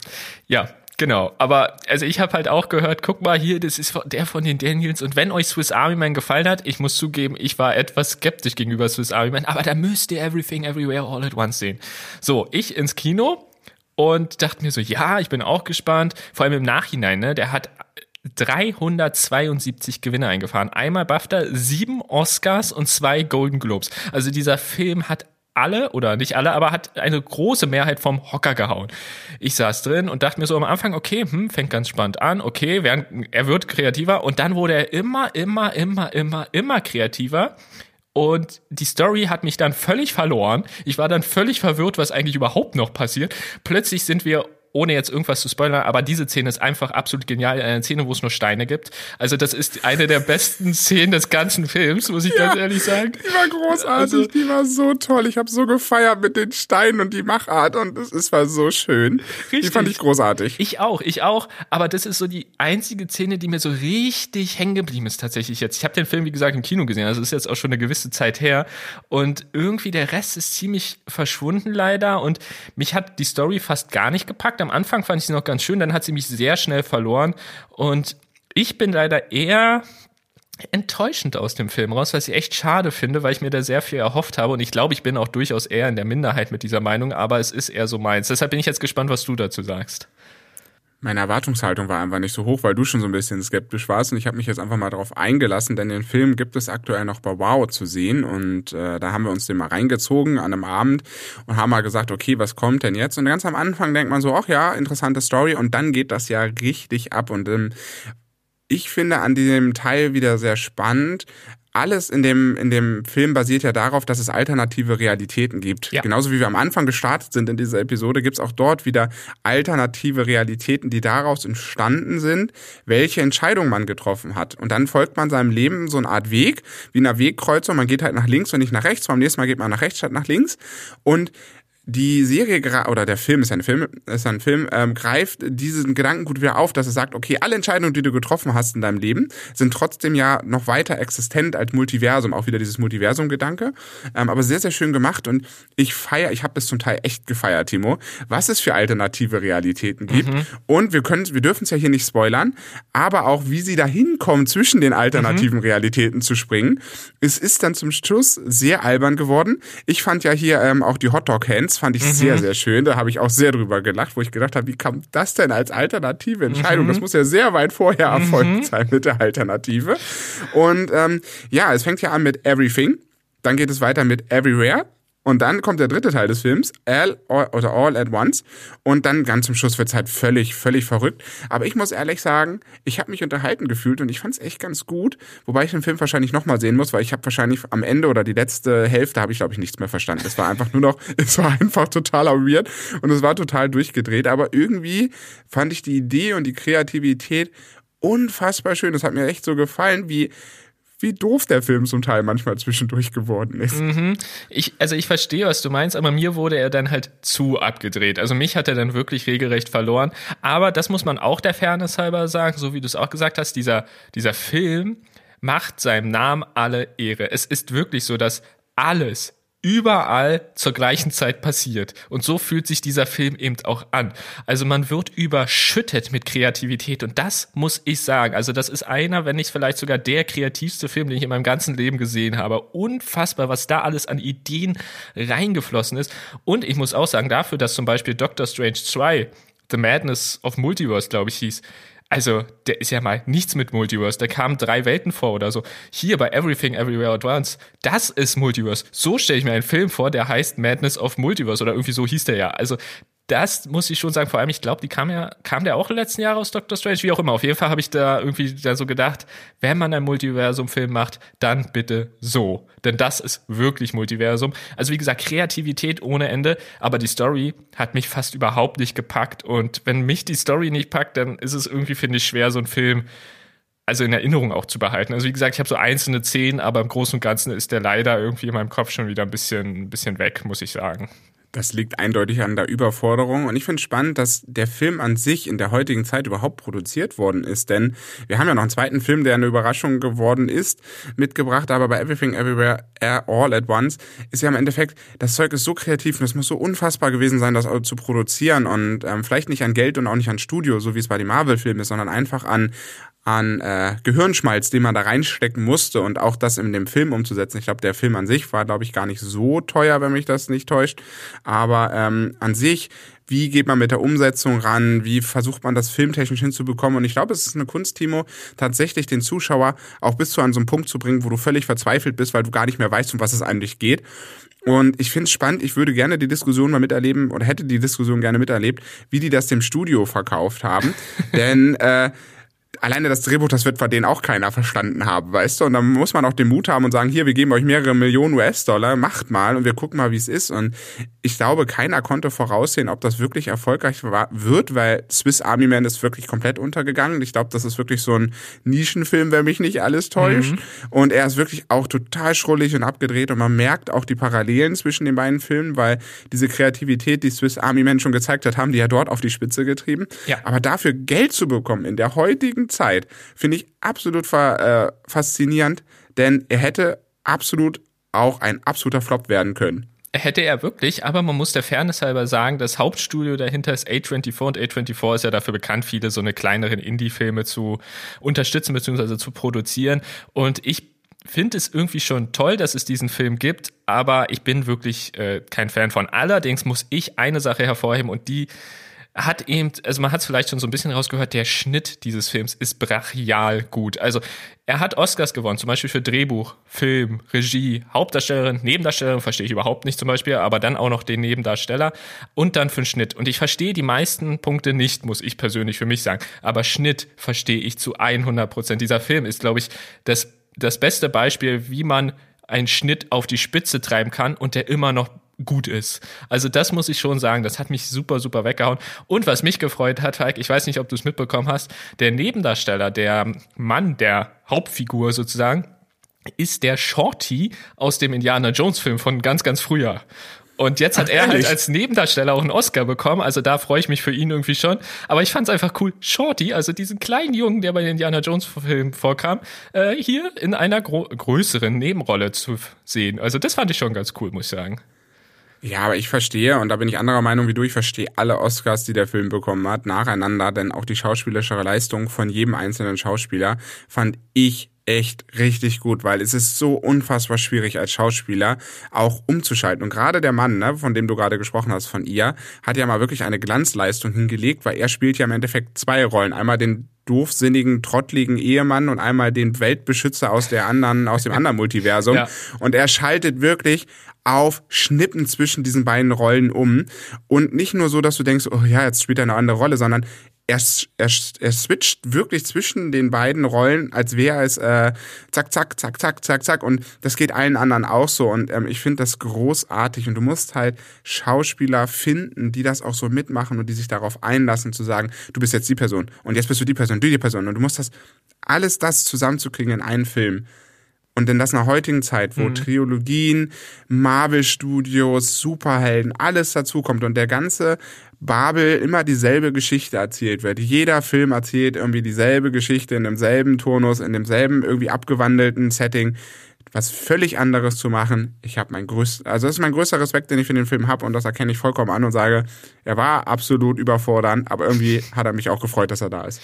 B: Ja, Genau, aber also ich habe halt auch gehört, guck mal hier, das ist der von den Daniels und wenn euch Swiss Army Man gefallen hat, ich muss zugeben, ich war etwas skeptisch gegenüber Swiss Army Man, aber da müsst ihr Everything Everywhere All at Once sehen. So, ich ins Kino und dachte mir so, ja, ich bin auch gespannt, vor allem im Nachhinein, ne, der hat 372 Gewinne eingefahren. Einmal BAFTA, sieben Oscars und zwei Golden Globes. Also dieser Film hat alle oder nicht alle, aber hat eine große Mehrheit vom Hocker gehauen. Ich saß drin und dachte mir so am Anfang, okay, hm, fängt ganz spannend an, okay, er wird kreativer und dann wurde er immer, immer, immer, immer, immer kreativer. Und die Story hat mich dann völlig verloren. Ich war dann völlig verwirrt, was eigentlich überhaupt noch passiert. Plötzlich sind wir ohne jetzt irgendwas zu spoilern, aber diese Szene ist einfach absolut genial. Eine Szene, wo es nur Steine gibt. Also das ist eine der besten Szenen des ganzen Films, muss ich ja, ganz ehrlich sagen.
A: Die war großartig, also, die war so toll. Ich habe so gefeiert mit den Steinen und die Machart und es, es war so schön. Richtig. Die fand ich großartig.
B: Ich auch, ich auch. Aber das ist so die einzige Szene, die mir so richtig hängen geblieben ist tatsächlich jetzt. Ich habe den Film, wie gesagt, im Kino gesehen. Also ist jetzt auch schon eine gewisse Zeit her. Und irgendwie der Rest ist ziemlich verschwunden leider. Und mich hat die Story fast gar nicht gepackt am Anfang fand ich sie noch ganz schön, dann hat sie mich sehr schnell verloren. Und ich bin leider eher enttäuschend aus dem Film raus, was ich echt schade finde, weil ich mir da sehr viel erhofft habe und ich glaube, ich bin auch durchaus eher in der Minderheit mit dieser Meinung, aber es ist eher so meins. Deshalb bin ich jetzt gespannt, was du dazu sagst
A: meine Erwartungshaltung war einfach nicht so hoch, weil du schon so ein bisschen skeptisch warst. Und ich habe mich jetzt einfach mal darauf eingelassen, denn den Film gibt es aktuell noch bei Wow zu sehen. Und äh, da haben wir uns den mal reingezogen an einem Abend und haben mal gesagt, okay, was kommt denn jetzt? Und ganz am Anfang denkt man so, ach ja, interessante Story. Und dann geht das ja richtig ab. Und ähm, ich finde an diesem Teil wieder sehr spannend, alles in dem, in dem Film basiert ja darauf, dass es alternative Realitäten gibt. Ja. Genauso wie wir am Anfang gestartet sind in dieser Episode, gibt es auch dort wieder alternative Realitäten, die daraus entstanden sind, welche Entscheidung man getroffen hat. Und dann folgt man seinem Leben so eine Art Weg, wie einer Wegkreuzung. Man geht halt nach links und nicht nach rechts. Beim nächsten Mal geht man nach rechts statt nach links. Und die Serie oder der Film ist ein Film, ist ein Film, ähm, greift diesen Gedankengut wieder auf, dass er sagt, okay, alle Entscheidungen, die du getroffen hast in deinem Leben, sind trotzdem ja noch weiter existent als Multiversum, auch wieder dieses Multiversum-Gedanke, ähm, aber sehr, sehr schön gemacht und ich feiere, ich habe das zum Teil echt gefeiert, Timo, was es für alternative Realitäten gibt mhm. und wir können, wir dürfen es ja hier nicht spoilern, aber auch wie sie da hinkommen, zwischen den alternativen mhm. Realitäten zu springen. Es ist dann zum Schluss sehr albern geworden. Ich fand ja hier ähm, auch die Hotdog-Hands Eins fand ich mhm. sehr, sehr schön. Da habe ich auch sehr drüber gelacht, wo ich gedacht habe, wie kam das denn als alternative Entscheidung? Mhm. Das muss ja sehr weit vorher erfolgt mhm. sein mit der Alternative. Und ähm, ja, es fängt ja an mit Everything. Dann geht es weiter mit Everywhere. Und dann kommt der dritte Teil des Films, All oder All at Once. Und dann ganz zum Schluss wird's halt völlig, völlig verrückt. Aber ich muss ehrlich sagen, ich habe mich unterhalten gefühlt und ich fand's echt ganz gut. Wobei ich den Film wahrscheinlich nochmal sehen muss, weil ich habe wahrscheinlich am Ende oder die letzte Hälfte habe ich, glaube ich, nichts mehr verstanden. Es war einfach nur noch, es war einfach totaler weird und es war total durchgedreht. Aber irgendwie fand ich die Idee und die Kreativität unfassbar schön. Das hat mir echt so gefallen, wie wie doof der Film zum Teil manchmal zwischendurch geworden ist.
B: Mhm. Ich, also ich verstehe, was du meinst, aber mir wurde er dann halt zu abgedreht. Also mich hat er dann wirklich regelrecht verloren. Aber das muss man auch der Fairness halber sagen, so wie du es auch gesagt hast, dieser, dieser Film macht seinem Namen alle Ehre. Es ist wirklich so, dass alles, überall zur gleichen Zeit passiert. Und so fühlt sich dieser Film eben auch an. Also man wird überschüttet mit Kreativität und das muss ich sagen. Also das ist einer, wenn nicht vielleicht sogar der kreativste Film, den ich in meinem ganzen Leben gesehen habe. Unfassbar, was da alles an Ideen reingeflossen ist. Und ich muss auch sagen, dafür, dass zum Beispiel Doctor Strange 2 The Madness of Multiverse, glaube ich, hieß, also, der ist ja mal nichts mit Multiverse. Da kamen drei Welten vor oder so. Hier bei Everything Everywhere at Once, das ist Multiverse. So stelle ich mir einen Film vor, der heißt Madness of Multiverse oder irgendwie so hieß der ja. Also, das muss ich schon sagen, vor allem, ich glaube, die kam ja, kam der auch im letzten Jahr aus Doctor Strange, wie auch immer. Auf jeden Fall habe ich da irgendwie da so gedacht, wenn man ein Multiversum-Film macht, dann bitte so. Denn das ist wirklich Multiversum. Also wie gesagt, Kreativität ohne Ende, aber die Story hat mich fast überhaupt nicht gepackt. Und wenn mich die Story nicht packt, dann ist es irgendwie, finde ich, schwer, so ein Film also in Erinnerung auch zu behalten. Also wie gesagt, ich habe so einzelne Szenen, aber im Großen und Ganzen ist der leider irgendwie in meinem Kopf schon wieder ein bisschen, ein bisschen weg, muss ich sagen.
A: Das liegt eindeutig an der Überforderung. Und ich finde spannend, dass der Film an sich in der heutigen Zeit überhaupt produziert worden ist. Denn wir haben ja noch einen zweiten Film, der eine Überraschung geworden ist, mitgebracht. Aber bei Everything Everywhere All at Once ist ja im Endeffekt, das Zeug ist so kreativ und es muss so unfassbar gewesen sein, das zu produzieren. Und ähm, vielleicht nicht an Geld und auch nicht an Studio, so wie es bei den Marvel-Filmen ist, sondern einfach an, an äh, Gehirnschmalz, den man da reinstecken musste und auch das in dem Film umzusetzen. Ich glaube, der Film an sich war, glaube ich, gar nicht so teuer, wenn mich das nicht täuscht. Aber ähm, an sich, wie geht man mit der Umsetzung ran? Wie versucht man das filmtechnisch hinzubekommen? Und ich glaube, es ist eine Kunst, Timo, tatsächlich den Zuschauer auch bis zu an so einen Punkt zu bringen, wo du völlig verzweifelt bist, weil du gar nicht mehr weißt, um was es eigentlich geht. Und ich finde es spannend, ich würde gerne die Diskussion mal miterleben oder hätte die Diskussion gerne miterlebt, wie die das dem Studio verkauft haben. Denn äh, alleine das Drehbuch, das wird bei denen auch keiner verstanden haben, weißt du? Und dann muss man auch den Mut haben und sagen, hier, wir geben euch mehrere Millionen US-Dollar, macht mal und wir gucken mal, wie es ist. Und ich glaube, keiner konnte voraussehen, ob das wirklich erfolgreich war, wird, weil Swiss Army Man ist wirklich komplett untergegangen. Ich glaube, das ist wirklich so ein Nischenfilm, wenn mich nicht alles täuscht. Mhm. Und er ist wirklich auch total schrullig und abgedreht und man merkt auch die Parallelen zwischen den beiden Filmen, weil diese Kreativität, die Swiss Army Man schon gezeigt hat, haben die ja dort auf die Spitze getrieben. Ja. Aber dafür Geld zu bekommen in der heutigen Zeit finde ich absolut äh, faszinierend, denn er hätte absolut auch ein absoluter Flop werden können.
B: Hätte er wirklich, aber man muss der Fairness halber sagen, das Hauptstudio dahinter ist A24 und A24 ist ja dafür bekannt, viele so eine kleineren Indie-Filme zu unterstützen bzw. zu produzieren. Und ich finde es irgendwie schon toll, dass es diesen Film gibt, aber ich bin wirklich äh, kein Fan von. Allerdings muss ich eine Sache hervorheben und die hat eben, also man hat es vielleicht schon so ein bisschen rausgehört, der Schnitt dieses Films ist brachial gut. Also er hat Oscars gewonnen, zum Beispiel für Drehbuch, Film, Regie, Hauptdarstellerin, Nebendarstellerin, verstehe ich überhaupt nicht zum Beispiel, aber dann auch noch den Nebendarsteller und dann für den Schnitt. Und ich verstehe die meisten Punkte nicht, muss ich persönlich für mich sagen. Aber Schnitt verstehe ich zu 100 Prozent. Dieser Film ist, glaube ich, das, das beste Beispiel, wie man einen Schnitt auf die Spitze treiben kann und der immer noch gut ist. Also das muss ich schon sagen, das hat mich super, super weggehauen. Und was mich gefreut hat, Falk, ich weiß nicht, ob du es mitbekommen hast, der Nebendarsteller, der Mann der Hauptfigur sozusagen, ist der Shorty aus dem Indiana Jones Film von ganz, ganz früher. Und jetzt hat Ach, er halt als Nebendarsteller auch einen Oscar bekommen. Also da freue ich mich für ihn irgendwie schon. Aber ich fand es einfach cool. Shorty, also diesen kleinen Jungen, der bei den Indiana Jones Filmen vorkam, äh, hier in einer größeren Nebenrolle zu sehen. Also das fand ich schon ganz cool, muss ich sagen.
A: Ja, aber ich verstehe, und da bin ich anderer Meinung wie du, ich verstehe alle Oscars, die der Film bekommen hat, nacheinander, denn auch die schauspielerische Leistung von jedem einzelnen Schauspieler fand ich echt richtig gut, weil es ist so unfassbar schwierig als Schauspieler auch umzuschalten. Und gerade der Mann, ne, von dem du gerade gesprochen hast, von ihr, hat ja mal wirklich eine Glanzleistung hingelegt, weil er spielt ja im Endeffekt zwei Rollen. Einmal den doofsinnigen, trottligen Ehemann und einmal den Weltbeschützer aus der anderen, aus dem anderen Multiversum. Ja. Und er schaltet wirklich auf Schnippen zwischen diesen beiden Rollen um. Und nicht nur so, dass du denkst, oh ja, jetzt spielt er eine andere Rolle, sondern er, er, er switcht wirklich zwischen den beiden Rollen, als wäre es äh, zack, zack, zack, zack, zack, zack. Und das geht allen anderen auch so. Und ähm, ich finde das großartig. Und du musst halt Schauspieler finden, die das auch so mitmachen und die sich darauf einlassen, zu sagen, du bist jetzt die Person und jetzt bist du die Person, du die Person. Und du musst das alles das zusammenzukriegen in einen Film. Und denn das in der heutigen Zeit, wo mhm. Triologien, Marvel-Studios, Superhelden, alles dazukommt und der ganze Babel immer dieselbe Geschichte erzählt wird. Jeder Film erzählt irgendwie dieselbe Geschichte in demselben Turnus, in demselben irgendwie abgewandelten Setting. Was völlig anderes zu machen. Ich habe mein größter, also das ist mein größter Respekt, den ich für den Film habe und das erkenne ich vollkommen an und sage, er war absolut überfordernd, aber irgendwie hat er mich auch gefreut, dass er da ist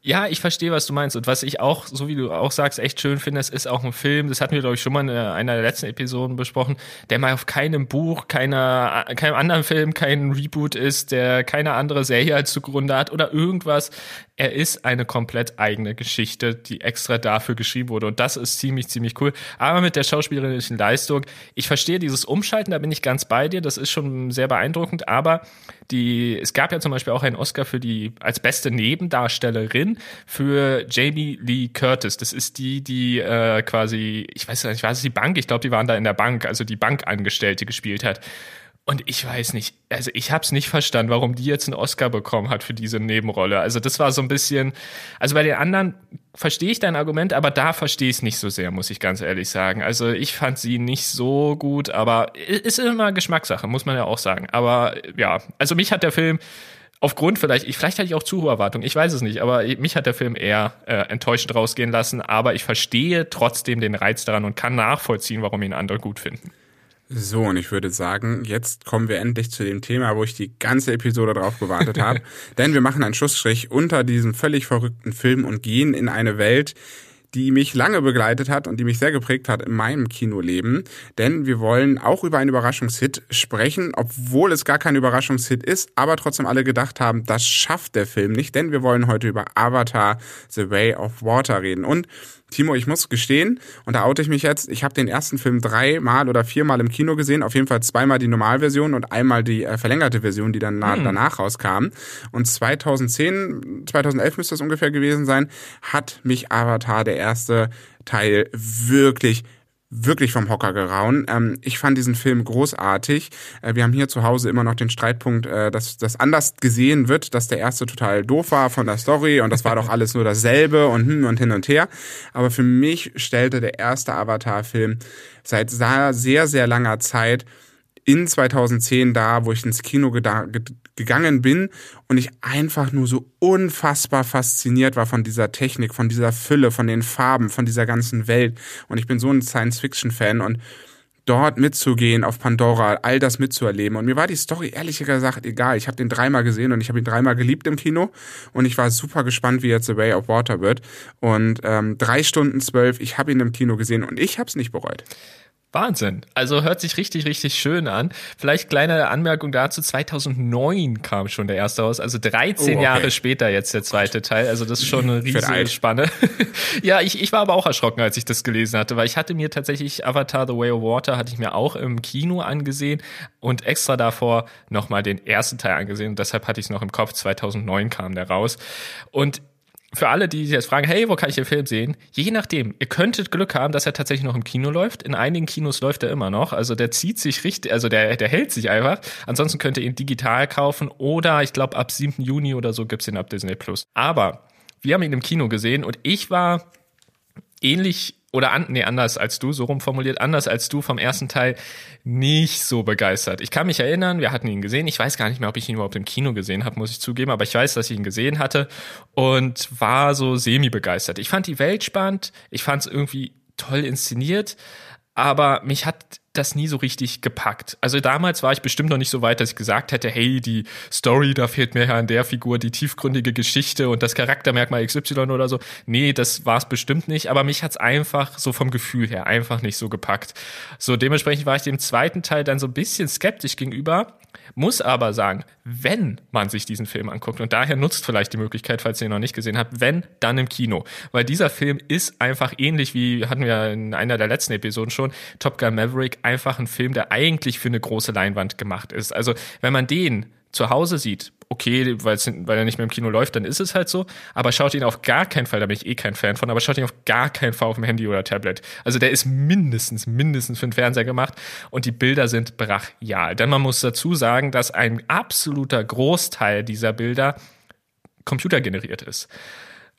B: Ja, ich verstehe, was du meinst. Und was ich auch, so wie du auch sagst, echt schön finde, es ist auch ein Film, das hatten wir, glaube ich, schon mal in einer der letzten Episoden besprochen, der mal auf keinem Buch, keiner, keinem anderen Film, kein Reboot ist, der keine andere Serie als zugrunde hat oder irgendwas. Er ist eine komplett eigene Geschichte, die extra dafür geschrieben wurde. Und das ist ziemlich, ziemlich cool. Aber mit der schauspielerischen Leistung, ich verstehe dieses Umschalten, da bin ich ganz bei dir, das ist schon sehr beeindruckend, aber die, es gab ja zum Beispiel auch einen Oscar für die, als beste Nebendarstellerin für Jamie Lee Curtis. Das ist die, die äh, quasi, ich weiß nicht, war es die Bank? Ich glaube, die waren da in der Bank, also die Bankangestellte gespielt hat. Und ich weiß nicht, also ich habe es nicht verstanden, warum die jetzt einen Oscar bekommen hat für diese Nebenrolle. Also das war so ein bisschen, also bei den anderen verstehe ich dein Argument, aber da verstehe ich es nicht so sehr, muss ich ganz ehrlich sagen. Also ich fand sie nicht so gut, aber ist immer Geschmackssache, muss man ja auch sagen. Aber ja, also mich hat der Film aufgrund vielleicht, ich, vielleicht hatte ich auch zu hohe Erwartungen, ich weiß es nicht, aber mich hat der Film eher äh, enttäuschend rausgehen lassen, aber ich verstehe trotzdem den Reiz daran und kann nachvollziehen, warum ihn andere gut finden.
A: So, und ich würde sagen, jetzt kommen wir endlich zu dem Thema, wo ich die ganze Episode drauf gewartet habe. Denn wir machen einen Schussstrich unter diesem völlig verrückten Film und gehen in eine Welt, die mich lange begleitet hat und die mich sehr geprägt hat in meinem Kinoleben. Denn wir wollen auch über einen Überraschungshit sprechen, obwohl es gar kein Überraschungshit ist, aber trotzdem alle gedacht haben, das schafft der Film nicht, denn wir wollen heute über Avatar The Way of Water reden. Und Timo, ich muss gestehen, und da oute ich mich jetzt, ich habe den ersten Film dreimal oder viermal im Kino gesehen, auf jeden Fall zweimal die Normalversion und einmal die äh, verlängerte Version, die dann hm. danach rauskam. Und 2010, 2011 müsste es ungefähr gewesen sein, hat mich Avatar, der erste Teil, wirklich wirklich vom Hocker gerauen. Ähm, ich fand diesen Film großartig. Äh, wir haben hier zu Hause immer noch den Streitpunkt, äh, dass das anders gesehen wird, dass der erste total doof war von der Story und das war doch alles nur dasselbe und hm und hin und her. Aber für mich stellte der erste Avatar-Film seit sehr, sehr langer Zeit in 2010 da, wo ich ins Kino gegangen bin und ich einfach nur so unfassbar fasziniert war von dieser Technik, von dieser Fülle, von den Farben, von dieser ganzen Welt. Und ich bin so ein Science-Fiction-Fan und dort mitzugehen auf Pandora, all das mitzuerleben. Und mir war die Story ehrlich gesagt egal. Ich habe den dreimal gesehen und ich habe ihn dreimal geliebt im Kino und ich war super gespannt, wie jetzt The Way of Water wird. Und ähm, drei Stunden zwölf, ich habe ihn im Kino gesehen und ich habe es nicht bereut.
B: Wahnsinn. Also hört sich richtig, richtig schön an. Vielleicht kleine Anmerkung dazu. 2009 kam schon der erste raus. Also 13 oh, okay. Jahre später jetzt der zweite Teil. Also das ist schon eine riesige Spanne. ja, ich, ich war aber auch erschrocken, als ich das gelesen hatte, weil ich hatte mir tatsächlich Avatar The Way of Water hatte ich mir auch im Kino angesehen und extra davor nochmal den ersten Teil angesehen. Und deshalb hatte ich es noch im Kopf. 2009 kam der raus. Und für alle, die sich jetzt fragen, hey, wo kann ich den Film sehen? Je nachdem, ihr könntet Glück haben, dass er tatsächlich noch im Kino läuft. In einigen Kinos läuft er immer noch. Also der zieht sich richtig, also der, der hält sich einfach. Ansonsten könnt ihr ihn digital kaufen oder ich glaube ab 7. Juni oder so gibt's ihn ab Disney Plus. Aber wir haben ihn im Kino gesehen und ich war ähnlich oder an, nee, anders als du, so rumformuliert, anders als du vom ersten Teil nicht so begeistert. Ich kann mich erinnern, wir hatten ihn gesehen. Ich weiß gar nicht mehr, ob ich ihn überhaupt im Kino gesehen habe, muss ich zugeben, aber ich weiß, dass ich ihn gesehen hatte und war so semi begeistert. Ich fand die Welt spannend, ich fand es irgendwie toll inszeniert, aber mich hat das nie so richtig gepackt. Also damals war ich bestimmt noch nicht so weit, dass ich gesagt hätte, hey, die Story, da fehlt mir ja an der Figur die tiefgründige Geschichte und das Charaktermerkmal XY oder so. Nee, das war es bestimmt nicht, aber mich hat's einfach so vom Gefühl her einfach nicht so gepackt. So dementsprechend war ich dem zweiten Teil dann so ein bisschen skeptisch gegenüber, muss aber sagen, wenn man sich diesen Film anguckt, und daher nutzt vielleicht die Möglichkeit, falls ihr ihn noch nicht gesehen habt, wenn, dann im Kino. Weil dieser Film ist einfach ähnlich wie, hatten wir in einer der letzten Episoden schon, Top Gun Maverick, einfach ein Film, der eigentlich für eine große Leinwand gemacht ist. Also wenn man den zu Hause sieht, okay, weil er nicht mehr im Kino läuft, dann ist es halt so. Aber schaut ihn auf gar keinen Fall, da bin ich eh kein Fan von, aber schaut ihn auf gar keinen Fall auf dem Handy oder Tablet. Also der ist mindestens, mindestens für den Fernseher gemacht und die Bilder sind brachial. Denn man muss dazu sagen, dass ein absoluter Großteil dieser Bilder computergeneriert ist.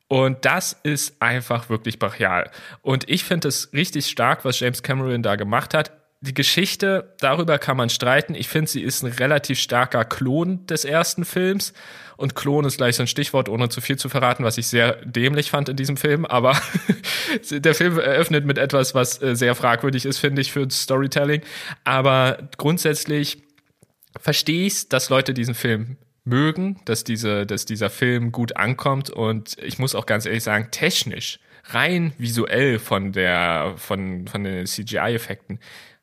B: Und das ist einfach wirklich brachial. Und ich finde es richtig stark, was James Cameron da gemacht hat die Geschichte, darüber kann man streiten. Ich finde, sie ist ein relativ starker Klon des ersten Films. Und Klon ist gleich so ein Stichwort, ohne zu viel zu verraten, was ich sehr dämlich fand in diesem Film. Aber der Film eröffnet mit etwas, was äh, sehr fragwürdig ist, finde ich, für Storytelling. Aber grundsätzlich verstehe ich dass Leute diesen Film mögen, dass, diese, dass dieser Film gut ankommt. Und ich muss auch ganz ehrlich sagen, technisch, rein visuell von, der, von, von den CGI-Effekten,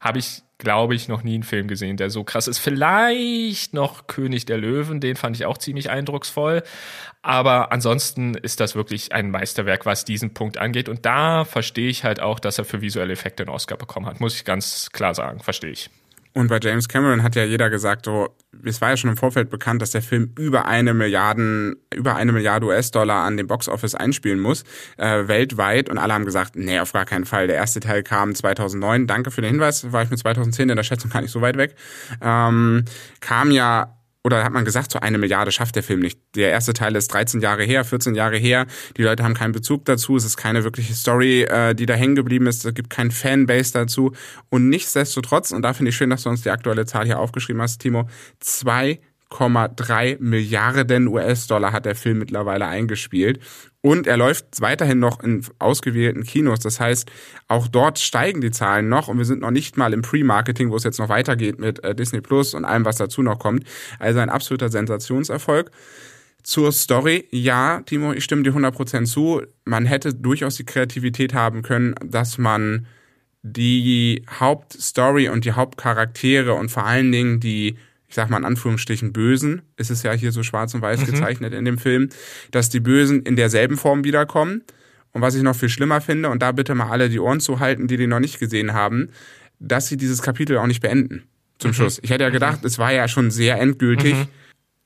B: habe ich, glaube ich, noch nie einen Film gesehen, der so krass ist. Vielleicht noch König der Löwen, den fand ich auch ziemlich eindrucksvoll. Aber ansonsten ist das wirklich ein Meisterwerk, was diesen Punkt angeht. Und da verstehe ich halt auch, dass er für visuelle Effekte einen Oscar bekommen hat. Muss ich ganz klar sagen, verstehe ich.
A: Und bei James Cameron hat ja jeder gesagt, so, es war ja schon im Vorfeld bekannt, dass der Film über eine Milliarden, über eine Milliarde US-Dollar an dem Boxoffice einspielen muss, äh, weltweit. Und alle haben gesagt, nee, auf gar keinen Fall. Der erste Teil kam 2009. Danke für den Hinweis. War ich mit 2010 in der Schätzung gar nicht so weit weg. Ähm, kam ja oder hat man gesagt, so eine Milliarde schafft der Film nicht. Der erste Teil ist 13 Jahre her, 14 Jahre her. Die Leute haben keinen Bezug dazu. Es ist keine wirkliche Story, äh, die da hängen geblieben ist. Es gibt kein Fanbase dazu. Und nichtsdestotrotz, und da finde ich schön, dass du uns die aktuelle Zahl hier aufgeschrieben hast, Timo, zwei 1,3 Milliarden US-Dollar hat der Film mittlerweile eingespielt. Und er läuft weiterhin noch in ausgewählten Kinos. Das heißt, auch dort steigen die Zahlen noch und wir sind noch nicht mal im Pre-Marketing, wo es jetzt noch weitergeht mit äh, Disney Plus und allem, was dazu noch kommt. Also ein absoluter Sensationserfolg. Zur Story, ja, Timo, ich stimme dir 100% zu. Man hätte durchaus die Kreativität haben können, dass man die Hauptstory und die Hauptcharaktere und vor allen Dingen die ich sag mal in Anführungsstrichen Bösen, ist es ja hier so schwarz und weiß mhm. gezeichnet in dem Film, dass die Bösen in derselben Form wiederkommen. Und was ich noch viel schlimmer finde, und da bitte mal alle die Ohren zu halten, die den noch nicht gesehen haben, dass sie dieses Kapitel auch nicht beenden. Zum mhm. Schluss. Ich hätte ja gedacht, mhm. es war ja schon sehr endgültig, mhm.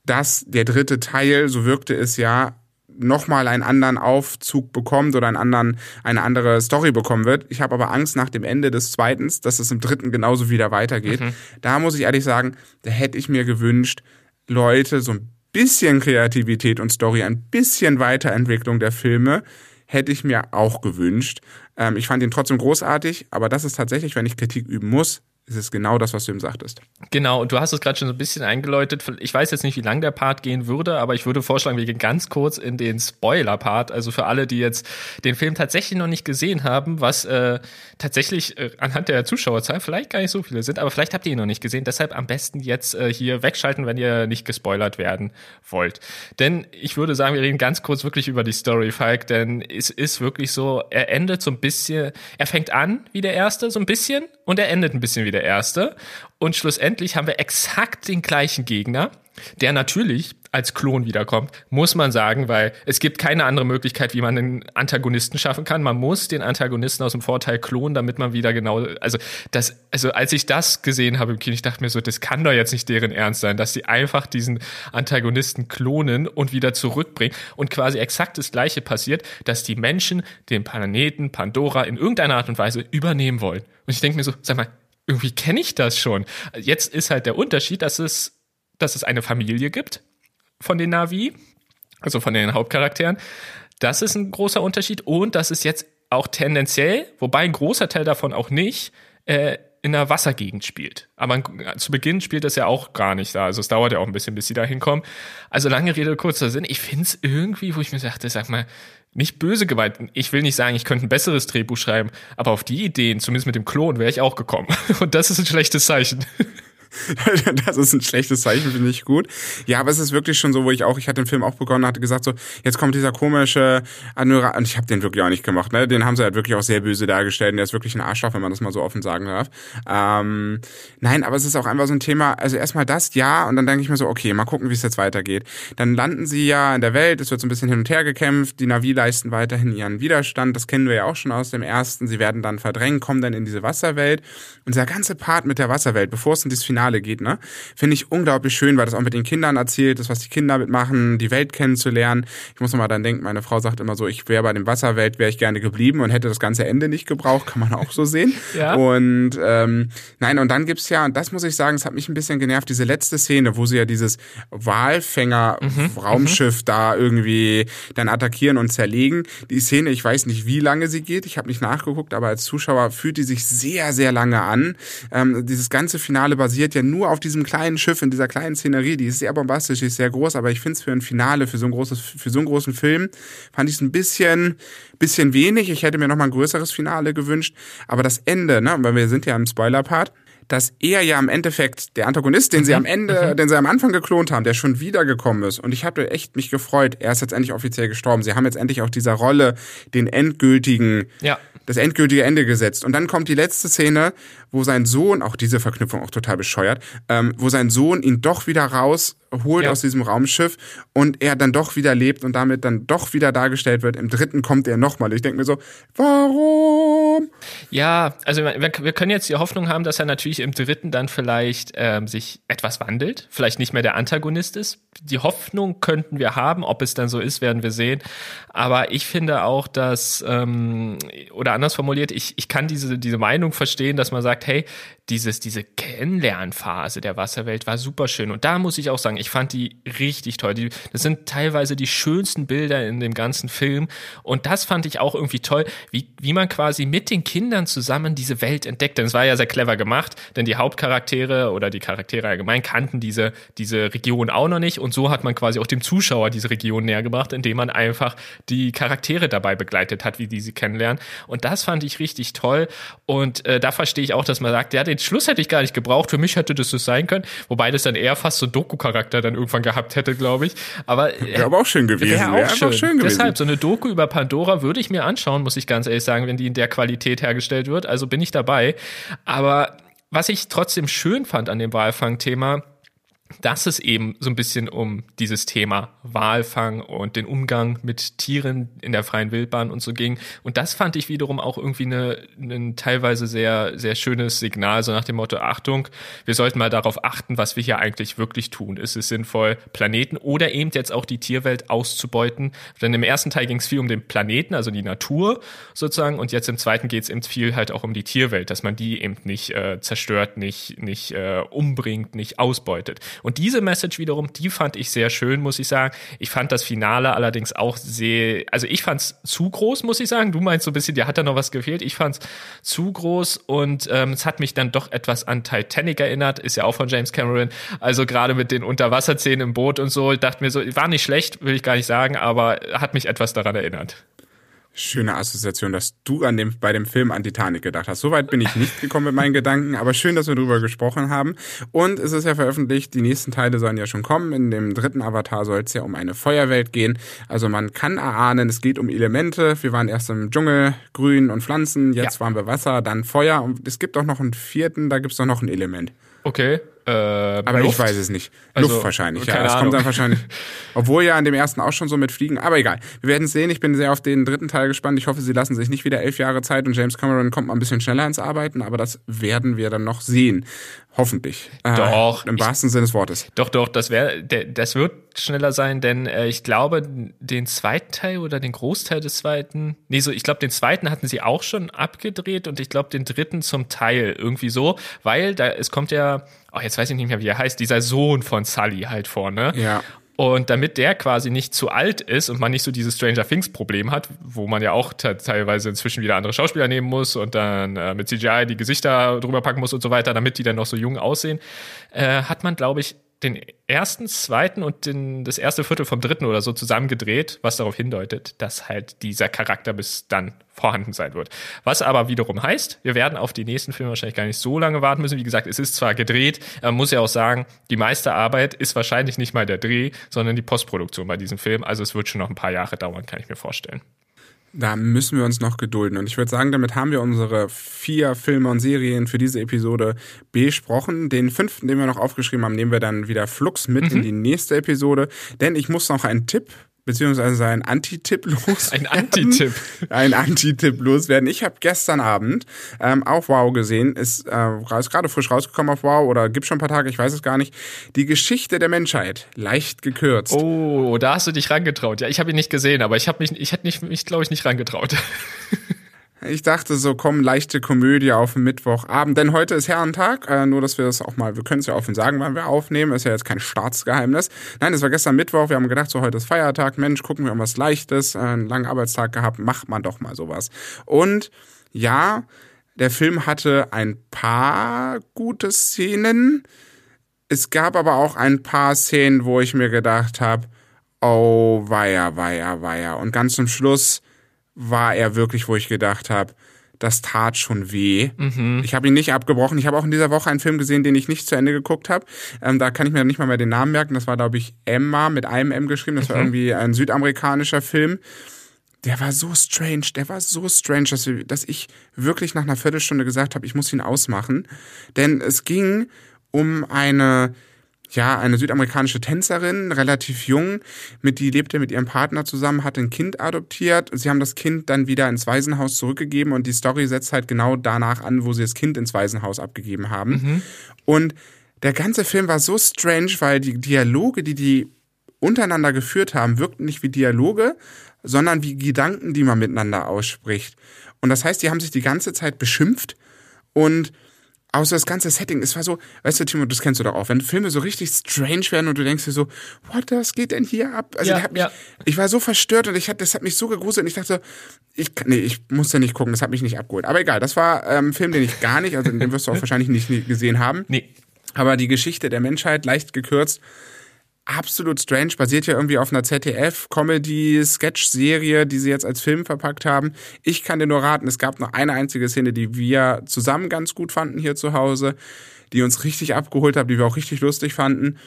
A: dass der dritte Teil, so wirkte es ja, nochmal einen anderen Aufzug bekommt oder einen anderen, eine andere Story bekommen wird. Ich habe aber Angst nach dem Ende des zweiten, dass es im dritten genauso wieder weitergeht. Mhm. Da muss ich ehrlich sagen, da hätte ich mir gewünscht, Leute, so ein bisschen Kreativität und Story, ein bisschen Weiterentwicklung der Filme hätte ich mir auch gewünscht. Ähm, ich fand ihn trotzdem großartig, aber das ist tatsächlich, wenn ich Kritik üben muss, es ist genau das, was du ihm sagtest.
B: Genau, und du hast es gerade schon so ein bisschen eingeläutet. Ich weiß jetzt nicht, wie lang der Part gehen würde, aber ich würde vorschlagen, wir gehen ganz kurz in den Spoiler-Part. Also für alle, die jetzt den Film tatsächlich noch nicht gesehen haben, was äh, tatsächlich äh, anhand der Zuschauerzahl vielleicht gar nicht so viele sind, aber vielleicht habt ihr ihn noch nicht gesehen. Deshalb am besten jetzt äh, hier wegschalten, wenn ihr nicht gespoilert werden wollt. Denn ich würde sagen, wir reden ganz kurz wirklich über die Story, Falk, denn es ist wirklich so, er endet so ein bisschen, er fängt an wie der erste, so ein bisschen, und er endet ein bisschen wie der erste. Und schlussendlich haben wir exakt den gleichen Gegner, der natürlich als Klon wiederkommt, muss man sagen, weil es gibt keine andere Möglichkeit, wie man einen Antagonisten schaffen kann. Man muss den Antagonisten aus dem Vorteil klonen, damit man wieder genau, also das, also als ich das gesehen habe im Kino, ich dachte mir so, das kann doch jetzt nicht deren Ernst sein, dass sie einfach diesen Antagonisten klonen und wieder zurückbringen und quasi exakt das Gleiche passiert, dass die Menschen den Planeten Pandora in irgendeiner Art und Weise übernehmen wollen. Und ich denke mir so, sag mal, irgendwie kenne ich das schon. Jetzt ist halt der Unterschied, dass es, dass es eine Familie gibt von den Navi, also von den Hauptcharakteren. Das ist ein großer Unterschied und das ist jetzt auch tendenziell, wobei ein großer Teil davon auch nicht, äh, in einer Wassergegend spielt. Aber zu Beginn spielt das ja auch gar nicht da. Also es dauert ja auch ein bisschen, bis sie da hinkommen. Also lange Rede, kurzer Sinn. Ich finde es irgendwie, wo ich mir sagte, sag mal, nicht böse gemeint. Ich will nicht sagen, ich könnte ein besseres Drehbuch schreiben, aber auf die Ideen, zumindest mit dem Klon, wäre ich auch gekommen. Und das ist ein schlechtes Zeichen.
A: das ist ein schlechtes Zeichen, finde ich gut. Ja, aber es ist wirklich schon so, wo ich auch, ich hatte den Film auch begonnen, hatte gesagt so, jetzt kommt dieser komische Admiral, und ich habe den wirklich auch nicht gemacht, ne? Den haben sie halt wirklich auch sehr böse dargestellt und der ist wirklich ein Arschloch, wenn man das mal so offen sagen darf. Ähm, nein, aber es ist auch einfach so ein Thema, also erstmal das, ja, und dann denke ich mir so, okay, mal gucken, wie es jetzt weitergeht. Dann landen sie ja in der Welt, es wird so ein bisschen hin und her gekämpft, die Navi leisten weiterhin ihren Widerstand, das kennen wir ja auch schon aus dem ersten, sie werden dann verdrängt, kommen dann in diese Wasserwelt und dieser ganze Part mit der Wasserwelt, bevor es in das Finale Finale geht, ne? Finde ich unglaublich schön, weil das auch mit den Kindern erzählt ist, was die Kinder mitmachen, die Welt kennenzulernen. Ich muss nochmal dann denken, meine Frau sagt immer so, ich wäre bei dem Wasserwelt, wäre ich gerne geblieben und hätte das ganze Ende nicht gebraucht, kann man auch so sehen. ja. Und ähm, nein, und dann gibt's ja, und das muss ich sagen, es hat mich ein bisschen genervt, diese letzte Szene, wo sie ja dieses Walfänger-Raumschiff mhm. da irgendwie dann attackieren und zerlegen. Die Szene, ich weiß nicht, wie lange sie geht, ich habe nicht nachgeguckt, aber als Zuschauer fühlt die sich sehr, sehr lange an. Ähm, dieses ganze Finale basiert basiert ja nur auf diesem kleinen Schiff in dieser kleinen Szenerie. Die ist sehr bombastisch, die ist sehr groß, aber ich finde es für ein Finale, für so ein großes, für so einen großen Film, fand ich es ein bisschen, bisschen wenig. Ich hätte mir noch mal ein größeres Finale gewünscht. Aber das Ende, ne, weil wir sind ja im Spoiler-Part, dass er ja im Endeffekt der Antagonist, den sie am Ende, den sie am Anfang geklont haben, der schon wiedergekommen ist. Und ich habe echt mich gefreut. Er ist jetzt endlich offiziell gestorben. Sie haben jetzt endlich auch dieser Rolle den endgültigen,
B: Ja.
A: Das endgültige Ende gesetzt. Und dann kommt die letzte Szene, wo sein Sohn, auch diese Verknüpfung auch total bescheuert, ähm, wo sein Sohn ihn doch wieder rausholt
B: Ja.
A: aus diesem Raumschiff und er dann doch wieder lebt und damit dann doch wieder dargestellt wird. Im dritten kommt er nochmal. Ich denke mir so, warum?
B: Ja, also wir, wir können jetzt die Hoffnung haben, dass er natürlich im dritten dann vielleicht ähm, sich etwas wandelt, vielleicht nicht mehr der Antagonist ist. Die Hoffnung könnten wir haben, ob es dann so ist, werden wir sehen. Aber ich finde auch, dass, ähm, oder anders formuliert, ich, ich kann diese, diese Meinung verstehen, dass man sagt, hey, dieses, diese Kennenlernphase der Wasserwelt war super schön. Und da muss ich auch sagen, ich fand die richtig toll. Die, das sind teilweise die schönsten Bilder in dem ganzen Film. Und das fand ich auch irgendwie toll, wie, wie man quasi mit den Kindern zusammen diese Welt entdeckt. Denn es war ja sehr clever gemacht, denn die Hauptcharaktere oder die Charaktere allgemein kannten diese, diese Region auch noch nicht. Und so hat man quasi auch dem Zuschauer diese Region näher gebracht, indem man einfach die Charaktere dabei begleitet hat, wie die sie kennenlernen. Und das fand ich richtig toll. Und äh, da verstehe ich auch, dass man sagt, ja, den Schluss hätte ich gar nicht gebraucht. Für mich hätte das so sein können. Wobei das dann eher fast so Doku-Charakter dann irgendwann gehabt hätte, glaube ich. Aber äh,
A: Wäre aber auch schön gewesen.
B: Wäre auch
A: Wäre
B: schön.
A: schön gewesen.
B: Deshalb, so eine Doku über Pandora würde ich mir anschauen, muss ich ganz ehrlich sagen, wenn die in der Qualität hergestellt wird. Also bin ich dabei. Aber was ich trotzdem schön fand an dem Walfang-Thema, dass es eben so ein bisschen um dieses Thema Walfang und den Umgang mit Tieren in der freien Wildbahn und so ging. Und das fand ich wiederum auch irgendwie eine, ein teilweise sehr, sehr schönes Signal, so nach dem Motto, Achtung, wir sollten mal darauf achten, was wir hier eigentlich wirklich tun. Ist es sinnvoll, Planeten oder eben jetzt auch die Tierwelt auszubeuten? Denn im ersten Teil ging es viel um den Planeten, also die Natur sozusagen, und jetzt im zweiten geht es eben viel halt auch um die Tierwelt, dass man die eben nicht äh, zerstört, nicht, nicht äh, umbringt, nicht ausbeutet. Und diese Message wiederum, die fand ich sehr schön, muss ich sagen. Ich fand das Finale allerdings auch sehr, also ich fand es zu groß, muss ich sagen. Du meinst so ein bisschen, dir hat da noch was gefehlt. Ich fand es zu groß und ähm, es hat mich dann doch etwas an Titanic erinnert, ist ja auch von James Cameron. Also gerade mit den Unterwasserszenen im Boot und so, dachte mir so, war nicht schlecht, will ich gar nicht sagen, aber hat mich etwas daran erinnert.
A: Schöne Assoziation, dass du an dem, bei dem Film an Titanic gedacht hast. Soweit bin ich nicht gekommen mit meinen Gedanken, aber schön, dass wir drüber gesprochen haben. Und es ist ja veröffentlicht, die nächsten Teile sollen ja schon kommen. In dem dritten Avatar soll es ja um eine Feuerwelt gehen. Also man kann erahnen, es geht um Elemente. Wir waren erst im Dschungel, Grün und Pflanzen, jetzt
B: Ja.
A: waren wir Wasser, dann Feuer. Und es gibt auch noch einen vierten, da gibt es doch noch ein Element.
B: Okay. Äh,
A: Aber ich weiß es nicht.
B: Also,
A: Luft wahrscheinlich, ja. Das kommt
B: Ahnung.
A: dann wahrscheinlich. Obwohl ja an dem ersten auch schon so mit Fliegen. Aber egal. Wir werden es sehen. Ich bin sehr auf den dritten Teil gespannt. Ich hoffe, sie lassen sich nicht wieder elf Jahre Zeit und James Cameron kommt mal ein bisschen schneller ins Arbeiten. Aber das werden wir dann noch sehen. Hoffentlich. Äh,
B: Doch.
A: Im wahrsten Sinne des Wortes.
B: Doch, doch, das wäre, das wird schneller sein, denn äh, ich glaube, den zweiten Teil oder den Großteil des zweiten, nee, so, ich glaube, den zweiten hatten sie auch schon abgedreht und ich glaube, den dritten zum Teil irgendwie so, weil da, es kommt ja, oh, jetzt weiß ich nicht mehr, wie er heißt, dieser Sohn von Sully halt vorne.
A: Ja.
B: Und damit der quasi nicht zu alt ist und man nicht so dieses Stranger Things Problem hat, wo man ja auch te- teilweise inzwischen wieder andere Schauspieler nehmen muss und dann äh, mit CGI die Gesichter drüber packen muss und so weiter, damit die dann noch so jung aussehen, äh, hat man, glaube ich, den ersten, zweiten und den, das erste Viertel vom dritten oder so zusammengedreht, was darauf hindeutet, dass halt dieser Charakter bis dann vorhanden sein wird. Was aber wiederum heißt, wir werden auf die nächsten Filme wahrscheinlich gar nicht so lange warten müssen. Wie gesagt, es ist zwar gedreht, man muss ja auch sagen, die meiste Arbeit ist wahrscheinlich nicht mal der Dreh, sondern die Postproduktion bei diesem Film. Also es wird schon noch ein paar Jahre dauern, kann ich mir vorstellen.
A: Da müssen wir uns noch gedulden. Und ich würde sagen, damit haben wir unsere vier Filme und Serien für diese Episode besprochen. Den fünften, den wir noch aufgeschrieben haben, nehmen wir dann wieder flugs mit in die nächste Episode. Denn ich muss noch einen Tipp beziehungsweise einen Anti-Tipp los.
B: Ein Anti-Tipp.
A: Ein Anti-Tipp loswerden. Ich habe gestern Abend ähm, auf Wow gesehen, ist, äh, ist gerade frisch rausgekommen auf Wow oder gibt schon ein paar Tage, ich weiß es gar nicht. Die Geschichte der Menschheit, leicht gekürzt.
B: Oh, da hast du dich rangetraut. Ja, ich habe ihn nicht gesehen, aber ich habe mich, ich hätte mich, mich glaube ich, nicht rangetraut.
A: Ich dachte so, komm, leichte Komödie auf den Mittwochabend, denn heute ist Herrentag, äh, nur dass wir das auch mal, wir können es ja offen sagen, wann wir aufnehmen, ist ja jetzt kein Staatsgeheimnis. Nein, es war gestern Mittwoch, wir haben gedacht, so heute ist Feiertag, Mensch, gucken wir um was Leichtes, äh, einen langen Arbeitstag gehabt, macht man doch mal sowas. Und ja, der Film hatte ein paar gute Szenen, es gab aber auch ein paar Szenen, wo ich mir gedacht habe, oh, weia, weia, weia. Und ganz zum Schluss war er wirklich, wo ich gedacht habe, das tat schon weh.
B: Mhm.
A: Ich habe ihn nicht abgebrochen. Ich habe auch in dieser Woche einen Film gesehen, den ich nicht zu Ende geguckt habe. Ähm, da kann ich mir nicht mal mehr den Namen merken. Das war, glaube ich, Emma mit einem M geschrieben. Das war
B: Mhm.
A: irgendwie ein südamerikanischer Film. Der war so strange, der war so strange, dass, wir, dass ich wirklich nach einer Viertelstunde gesagt habe, ich muss ihn ausmachen. Denn es ging um eine, ja, eine südamerikanische Tänzerin, relativ jung, mit die lebte mit ihrem Partner zusammen, hat ein Kind adoptiert. Sie haben das Kind dann wieder ins Waisenhaus zurückgegeben und die Story setzt halt genau danach an, wo sie das Kind ins Waisenhaus abgegeben haben. Und der ganze Film war so strange, weil die Dialoge, die die untereinander geführt haben, wirkten nicht wie Dialoge, sondern wie Gedanken, die man miteinander ausspricht. Und das heißt, die haben sich die ganze Zeit beschimpft und außer das ganze Setting, es war so, weißt du, Timo, das kennst du doch auch, wenn Filme so richtig strange werden und du denkst dir so, what, was geht denn hier ab? Also
B: Ja,
A: hat mich,
B: ja.
A: ich war so verstört und ich hatte, das hat mich so gegruselt und ich dachte, ich, nee, ich musste nicht gucken, das hat mich nicht abgeholt. Aber egal, das war ähm, ein Film, den ich gar nicht, also den wirst du auch wahrscheinlich nicht, nicht gesehen haben.
B: Nee.
A: Aber die Geschichte der Menschheit, leicht gekürzt, absolut strange, basiert ja irgendwie auf einer ZDF-Comedy-Sketch-Serie, die sie jetzt als Film verpackt haben. Ich kann dir nur raten, es gab noch eine einzige Szene, die wir zusammen ganz gut fanden hier zu Hause, die uns richtig abgeholt hat, die wir auch richtig lustig fanden.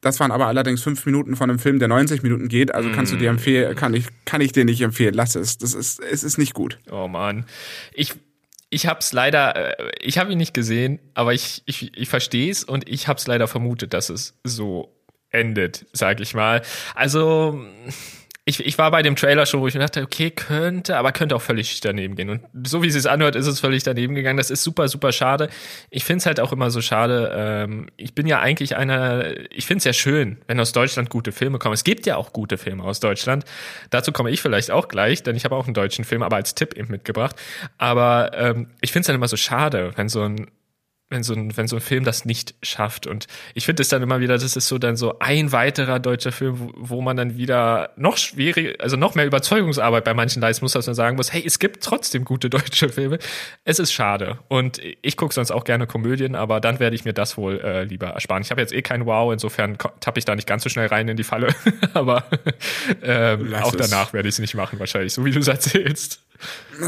A: Das waren aber allerdings fünf Minuten von einem Film, der 90 Minuten geht. Also kannst du dir empfehlen, kann ich, kann ich dir nicht empfehlen. Lass es. Das ist, es ist nicht gut.
B: Oh Mann. Ich, ich hab's leider, äh, ich habe ihn nicht gesehen, aber ich, ich, ich verstehe es und ich hab's leider vermutet, dass es so endet, sag ich mal. Also, ich, ich war bei dem Trailer schon, wo ich mir dachte, okay, könnte, aber könnte auch völlig daneben gehen. Und so wie es sich anhört, ist es völlig daneben gegangen. Das ist super, super schade. Ich find's halt auch immer so schade. Ähm, ich bin ja eigentlich einer, ich find's ja schön, wenn aus Deutschland gute Filme kommen. Es gibt ja auch gute Filme aus Deutschland. Dazu komme ich vielleicht auch gleich, denn ich habe auch einen deutschen Film, aber als Tipp eben mitgebracht. Aber ähm, ich find's dann immer so schade, wenn so ein wenn so ein, wenn so ein Film das nicht schafft. Und ich finde es dann immer wieder, das ist so dann so ein weiterer deutscher Film, wo, wo man dann wieder noch schwierig, also noch mehr Überzeugungsarbeit bei manchen leisten muss, dass man sagen muss, hey, es gibt trotzdem gute deutsche Filme. Es ist schade. Und ich gucke sonst auch gerne Komödien, aber dann werde ich mir das wohl äh, lieber ersparen. Ich habe jetzt eh kein Wow, insofern tappe ich da nicht ganz so schnell rein in die Falle. aber ähm, auch danach werde ich es nicht machen, wahrscheinlich, so wie du es erzählst.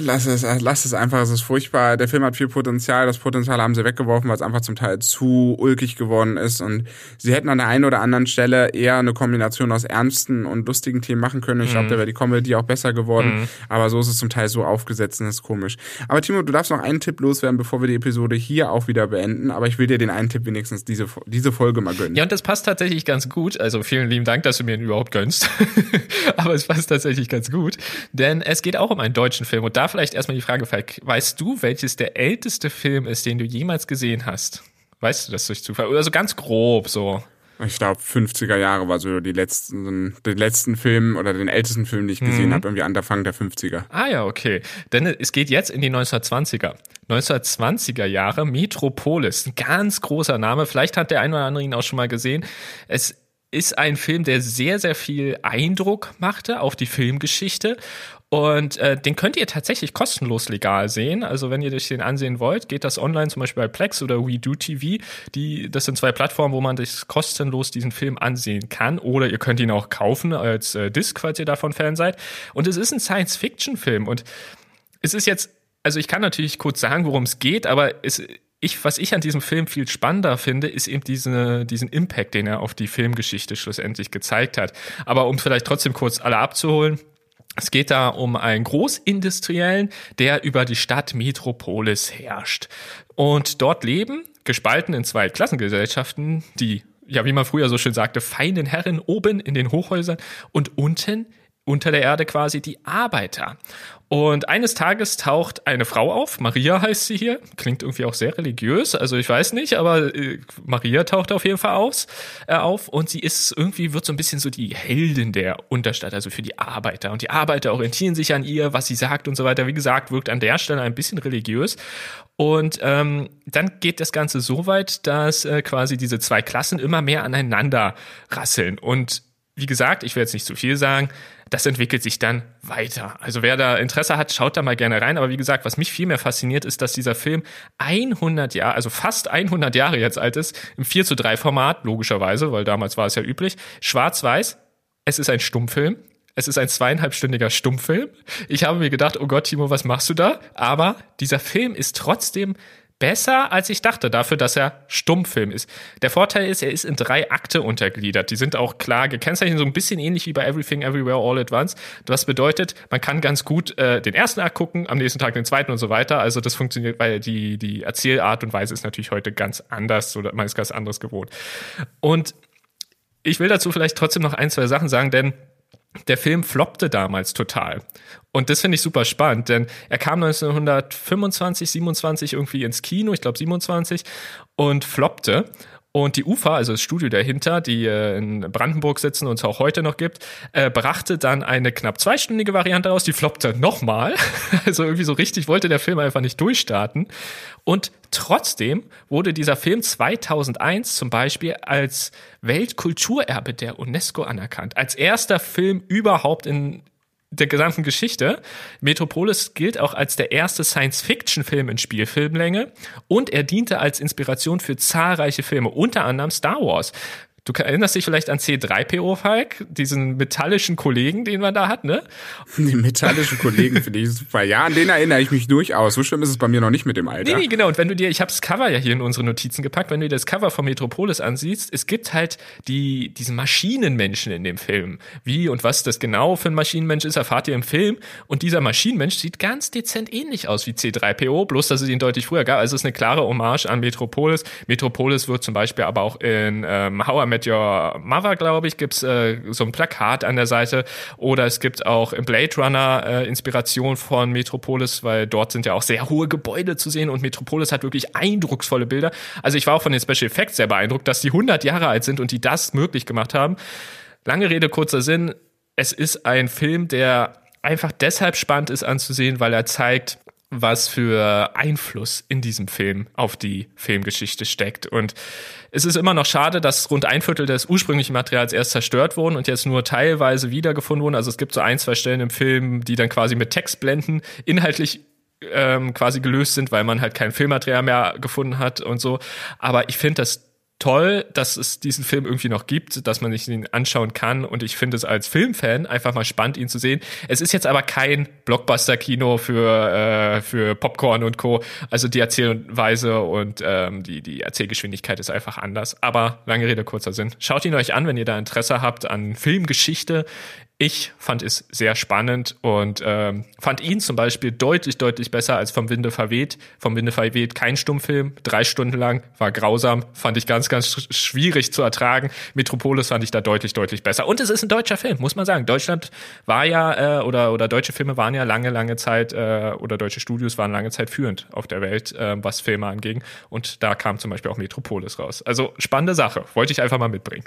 A: Lass es, lass es einfach, es ist furchtbar. Der Film hat viel Potenzial, das Potenzial haben sie weggeworfen, weil es einfach zum Teil zu ulkig geworden ist. Und sie hätten an der einen oder anderen Stelle eher eine Kombination aus ernsten und lustigen Themen machen können. Ich glaube, da wäre die Comedy auch besser geworden. Aber so ist es zum Teil so aufgesetzt und das ist komisch. Aber Timo, du darfst noch einen Tipp loswerden, bevor wir die Episode hier auch wieder beenden. Aber ich will dir den einen Tipp wenigstens diese, diese Folge mal gönnen.
B: Ja, und das passt tatsächlich ganz gut. Also vielen lieben Dank, dass du mir ihn überhaupt gönnst. Aber es passt tatsächlich ganz gut. Denn es geht auch um einen deutschen Film. Und da vielleicht erstmal die Frage, Falk, weißt du, welches der älteste Film ist, den du jemals gesehen hast? Weißt du das durch Zufall? Oder so ganz grob so.
A: Ich glaube, 50er Jahre war so die letzten, den letzten Film oder den ältesten Film, den ich gesehen habe, irgendwie Anfang der 50er.
B: Ah ja, okay. Denn es geht jetzt in die 1920er. 1920er Jahre, Metropolis, ein ganz großer Name. Vielleicht hat der ein oder andere ihn auch schon mal gesehen. Es ist ein Film, der sehr, sehr viel Eindruck machte auf die Filmgeschichte. Und äh, den könnt ihr tatsächlich kostenlos legal sehen. Also wenn ihr euch den ansehen wollt, geht das online zum Beispiel bei Plex oder WeDo TV. Die, das sind zwei Plattformen, wo man sich kostenlos diesen Film ansehen kann. Oder ihr könnt ihn auch kaufen als äh, Disc, falls ihr davon Fan seid. Und es ist ein Science-Fiction-Film. Und es ist jetzt, also ich kann natürlich kurz sagen, worum es geht, aber es, ich, was ich an diesem Film viel spannender finde, ist eben diese, diesen Impact, den er auf die Filmgeschichte schlussendlich gezeigt hat. Aber um vielleicht trotzdem kurz alle abzuholen, es geht da um einen Großindustriellen, der über die Stadt Metropolis herrscht. Und dort leben, gespalten in zwei Klassengesellschaften, die, ja, wie man früher so schön sagte, feinen Herren oben in den Hochhäusern und unten unter der Erde quasi die Arbeiter. Und eines Tages taucht eine Frau auf, Maria heißt sie hier, klingt irgendwie auch sehr religiös, also ich weiß nicht, aber äh, Maria taucht auf jeden Fall aus, äh, auf und sie ist irgendwie, wird so ein bisschen so die Heldin der Unterstadt, also für die Arbeiter. Und die Arbeiter orientieren sich an ihr, was sie sagt und so weiter. Wie gesagt, wirkt an der Stelle ein bisschen religiös. Und ähm, dann geht das Ganze so weit, dass äh, quasi diese zwei Klassen immer mehr aneinander rasseln. Und wie gesagt, ich will jetzt nicht zu viel sagen, das entwickelt sich dann weiter. Also wer da Interesse hat, schaut da mal gerne rein. Aber wie gesagt, was mich viel mehr fasziniert, ist, dass dieser Film 100 Jahre, also fast 100 Jahre jetzt alt ist, im 4 zu 3 Format, logischerweise, weil damals war es ja üblich, schwarz-weiß. Es ist ein Stummfilm. Es ist ein zweieinhalbstündiger Stummfilm. Ich habe mir gedacht, oh Gott, Timo, was machst du da? Aber dieser Film ist trotzdem besser, als ich dachte, dafür, dass er Stummfilm ist. Der Vorteil ist, er ist in drei Akte untergliedert. Die sind auch klar gekennzeichnet, so ein bisschen ähnlich wie bei Everything Everywhere All at Once. Was bedeutet, man kann ganz gut äh, den ersten Akt gucken, am nächsten Tag den zweiten und so weiter. Also das funktioniert, weil die, die Erzählart und Weise ist natürlich heute ganz anders oder man ist ganz anderes gewohnt. Und ich will dazu vielleicht trotzdem noch ein, zwei Sachen sagen, denn der Film floppte damals total. Und das finde ich super spannend, denn er kam 1925, 27 irgendwie ins Kino, ich glaube 27, und floppte. Und die UFA, also das Studio dahinter, die äh, in Brandenburg sitzen und es auch heute noch gibt, äh, brachte dann eine knapp zweistündige Variante raus, die floppte nochmal. also irgendwie so richtig wollte der Film einfach nicht durchstarten. Und trotzdem wurde dieser Film 2001 zum Beispiel als Weltkulturerbe der UNESCO anerkannt. Als erster Film überhaupt in der gesamten Geschichte. Metropolis gilt auch als der erste Science-Fiction-Film in Spielfilmlänge und er diente als Inspiration für zahlreiche Filme, unter anderem Star Wars. Du erinnerst dich vielleicht an C3PO, Falk, diesen metallischen Kollegen, den man da hat, ne?
A: Die metallischen Kollegen finde ich super. Ja, an den erinnere ich mich durchaus. So schlimm ist es bei mir noch nicht mit dem Alter.
B: Nee, nee, genau. Und wenn du dir, ich habe das Cover ja hier in unsere Notizen gepackt, wenn du dir das Cover von Metropolis ansiehst, es gibt halt die, diesen Maschinenmenschen in dem Film. Wie und was das genau für ein Maschinenmensch ist, erfahrt ihr im Film. Und dieser Maschinenmensch sieht ganz dezent ähnlich aus wie C3PO, bloß dass es ihn deutlich früher gab. Also es ist eine klare Hommage an Metropolis. Metropolis wird zum Beispiel aber auch in ähm, How I Met Your Mother, glaube ich, gibt's äh, so ein Plakat an der Seite. Oder es gibt auch im Blade Runner äh, Inspiration von Metropolis, weil dort sind ja auch sehr hohe Gebäude zu sehen und Metropolis hat wirklich eindrucksvolle Bilder. Also ich war auch von den Special Effects sehr beeindruckt, dass die 100 Jahre alt sind und die das möglich gemacht haben. Lange Rede, kurzer Sinn. Es ist ein Film, der einfach deshalb spannend ist anzusehen, weil er zeigt, was für Einfluss in diesem Film auf die Filmgeschichte steckt. Und es ist immer noch schade, dass rund ein Viertel des ursprünglichen Materials erst zerstört wurden und jetzt nur teilweise wiedergefunden wurden. Also es gibt so ein, zwei Stellen im Film, die dann quasi mit Textblenden inhaltlich ähm, quasi gelöst sind, weil man halt kein Filmmaterial mehr gefunden hat und so. Aber ich finde das toll, dass es diesen Film irgendwie noch gibt, dass man sich ihn anschauen kann. Und ich finde es als Filmfan einfach mal spannend, ihn zu sehen. Es ist jetzt aber kein Blockbuster-Kino für, äh, für Popcorn und Co. Also die Erzählweise und ähm, die, die Erzählgeschwindigkeit ist einfach anders. Aber lange Rede, kurzer Sinn. Schaut ihn euch an, wenn ihr da Interesse habt an Filmgeschichte. Ich fand es sehr spannend und ähm, fand ihn zum Beispiel deutlich, deutlich besser als vom Winde verweht. Vom Winde verweht kein Stummfilm, drei Stunden lang, war grausam, fand ich ganz, ganz schwierig zu ertragen. Metropolis fand ich da deutlich, deutlich besser. Und es ist ein deutscher Film, muss man sagen. Deutschland war ja, äh, oder, oder deutsche Filme waren ja lange, lange Zeit, äh, oder deutsche Studios waren lange Zeit führend auf der Welt, äh, was Filme anging. Und da kam zum Beispiel auch Metropolis raus. Also spannende Sache, wollte ich einfach mal mitbringen.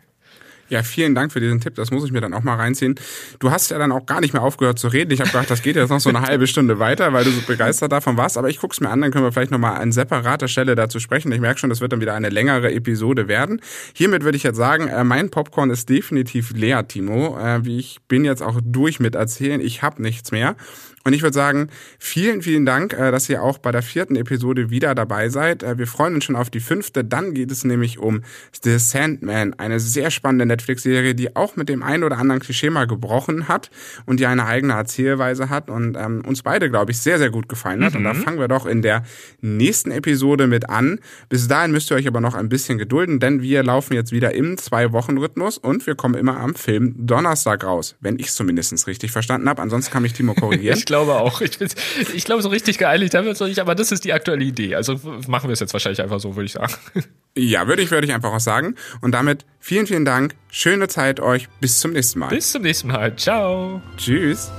A: Ja, vielen Dank für diesen Tipp. Das muss ich mir dann auch mal reinziehen. Du hast ja dann auch gar nicht mehr aufgehört zu reden. Ich habe gedacht, das geht jetzt noch so eine halbe Stunde weiter, weil du so begeistert davon warst. Aber ich guck's mir an, dann können wir vielleicht noch mal an separater Stelle dazu sprechen. Ich merke schon, das wird dann wieder eine längere Episode werden. Hiermit würde ich jetzt sagen, äh, mein Popcorn ist definitiv leer, Timo. Äh, wie ich bin jetzt auch durch mit erzählen. Ich habe nichts mehr. Und ich würde sagen, vielen, vielen Dank, äh, dass ihr auch bei der vierten Episode wieder dabei seid. Äh, wir freuen uns schon auf die fünfte. Dann geht es nämlich um The Sandman, eine sehr spannende Netflix-Serie, die auch mit dem einen oder anderen Klischee mal gebrochen hat und die eine eigene Erzählweise hat und ähm, uns beide, glaube ich, sehr, sehr gut gefallen hat. Mhm. Und da mhm. fangen wir doch in der nächsten Episode mit an. Bis dahin müsst ihr euch aber noch ein bisschen gedulden, denn wir laufen jetzt wieder im Zwei-Wochen-Rhythmus und wir kommen immer am Film Donnerstag raus, wenn ich es zumindest richtig verstanden habe. Ansonsten kann mich Timo korrigieren.
B: glaube auch. Ich, ich glaube, so richtig geeinigt haben wir uns noch nicht, aber das ist die aktuelle Idee. Also machen wir es jetzt wahrscheinlich einfach so, würde ich sagen.
A: Ja, würde ich, würde ich einfach auch sagen. Und damit vielen, vielen Dank. Schöne Zeit euch. Bis zum nächsten Mal.
B: Bis zum nächsten Mal. Ciao.
A: Tschüss.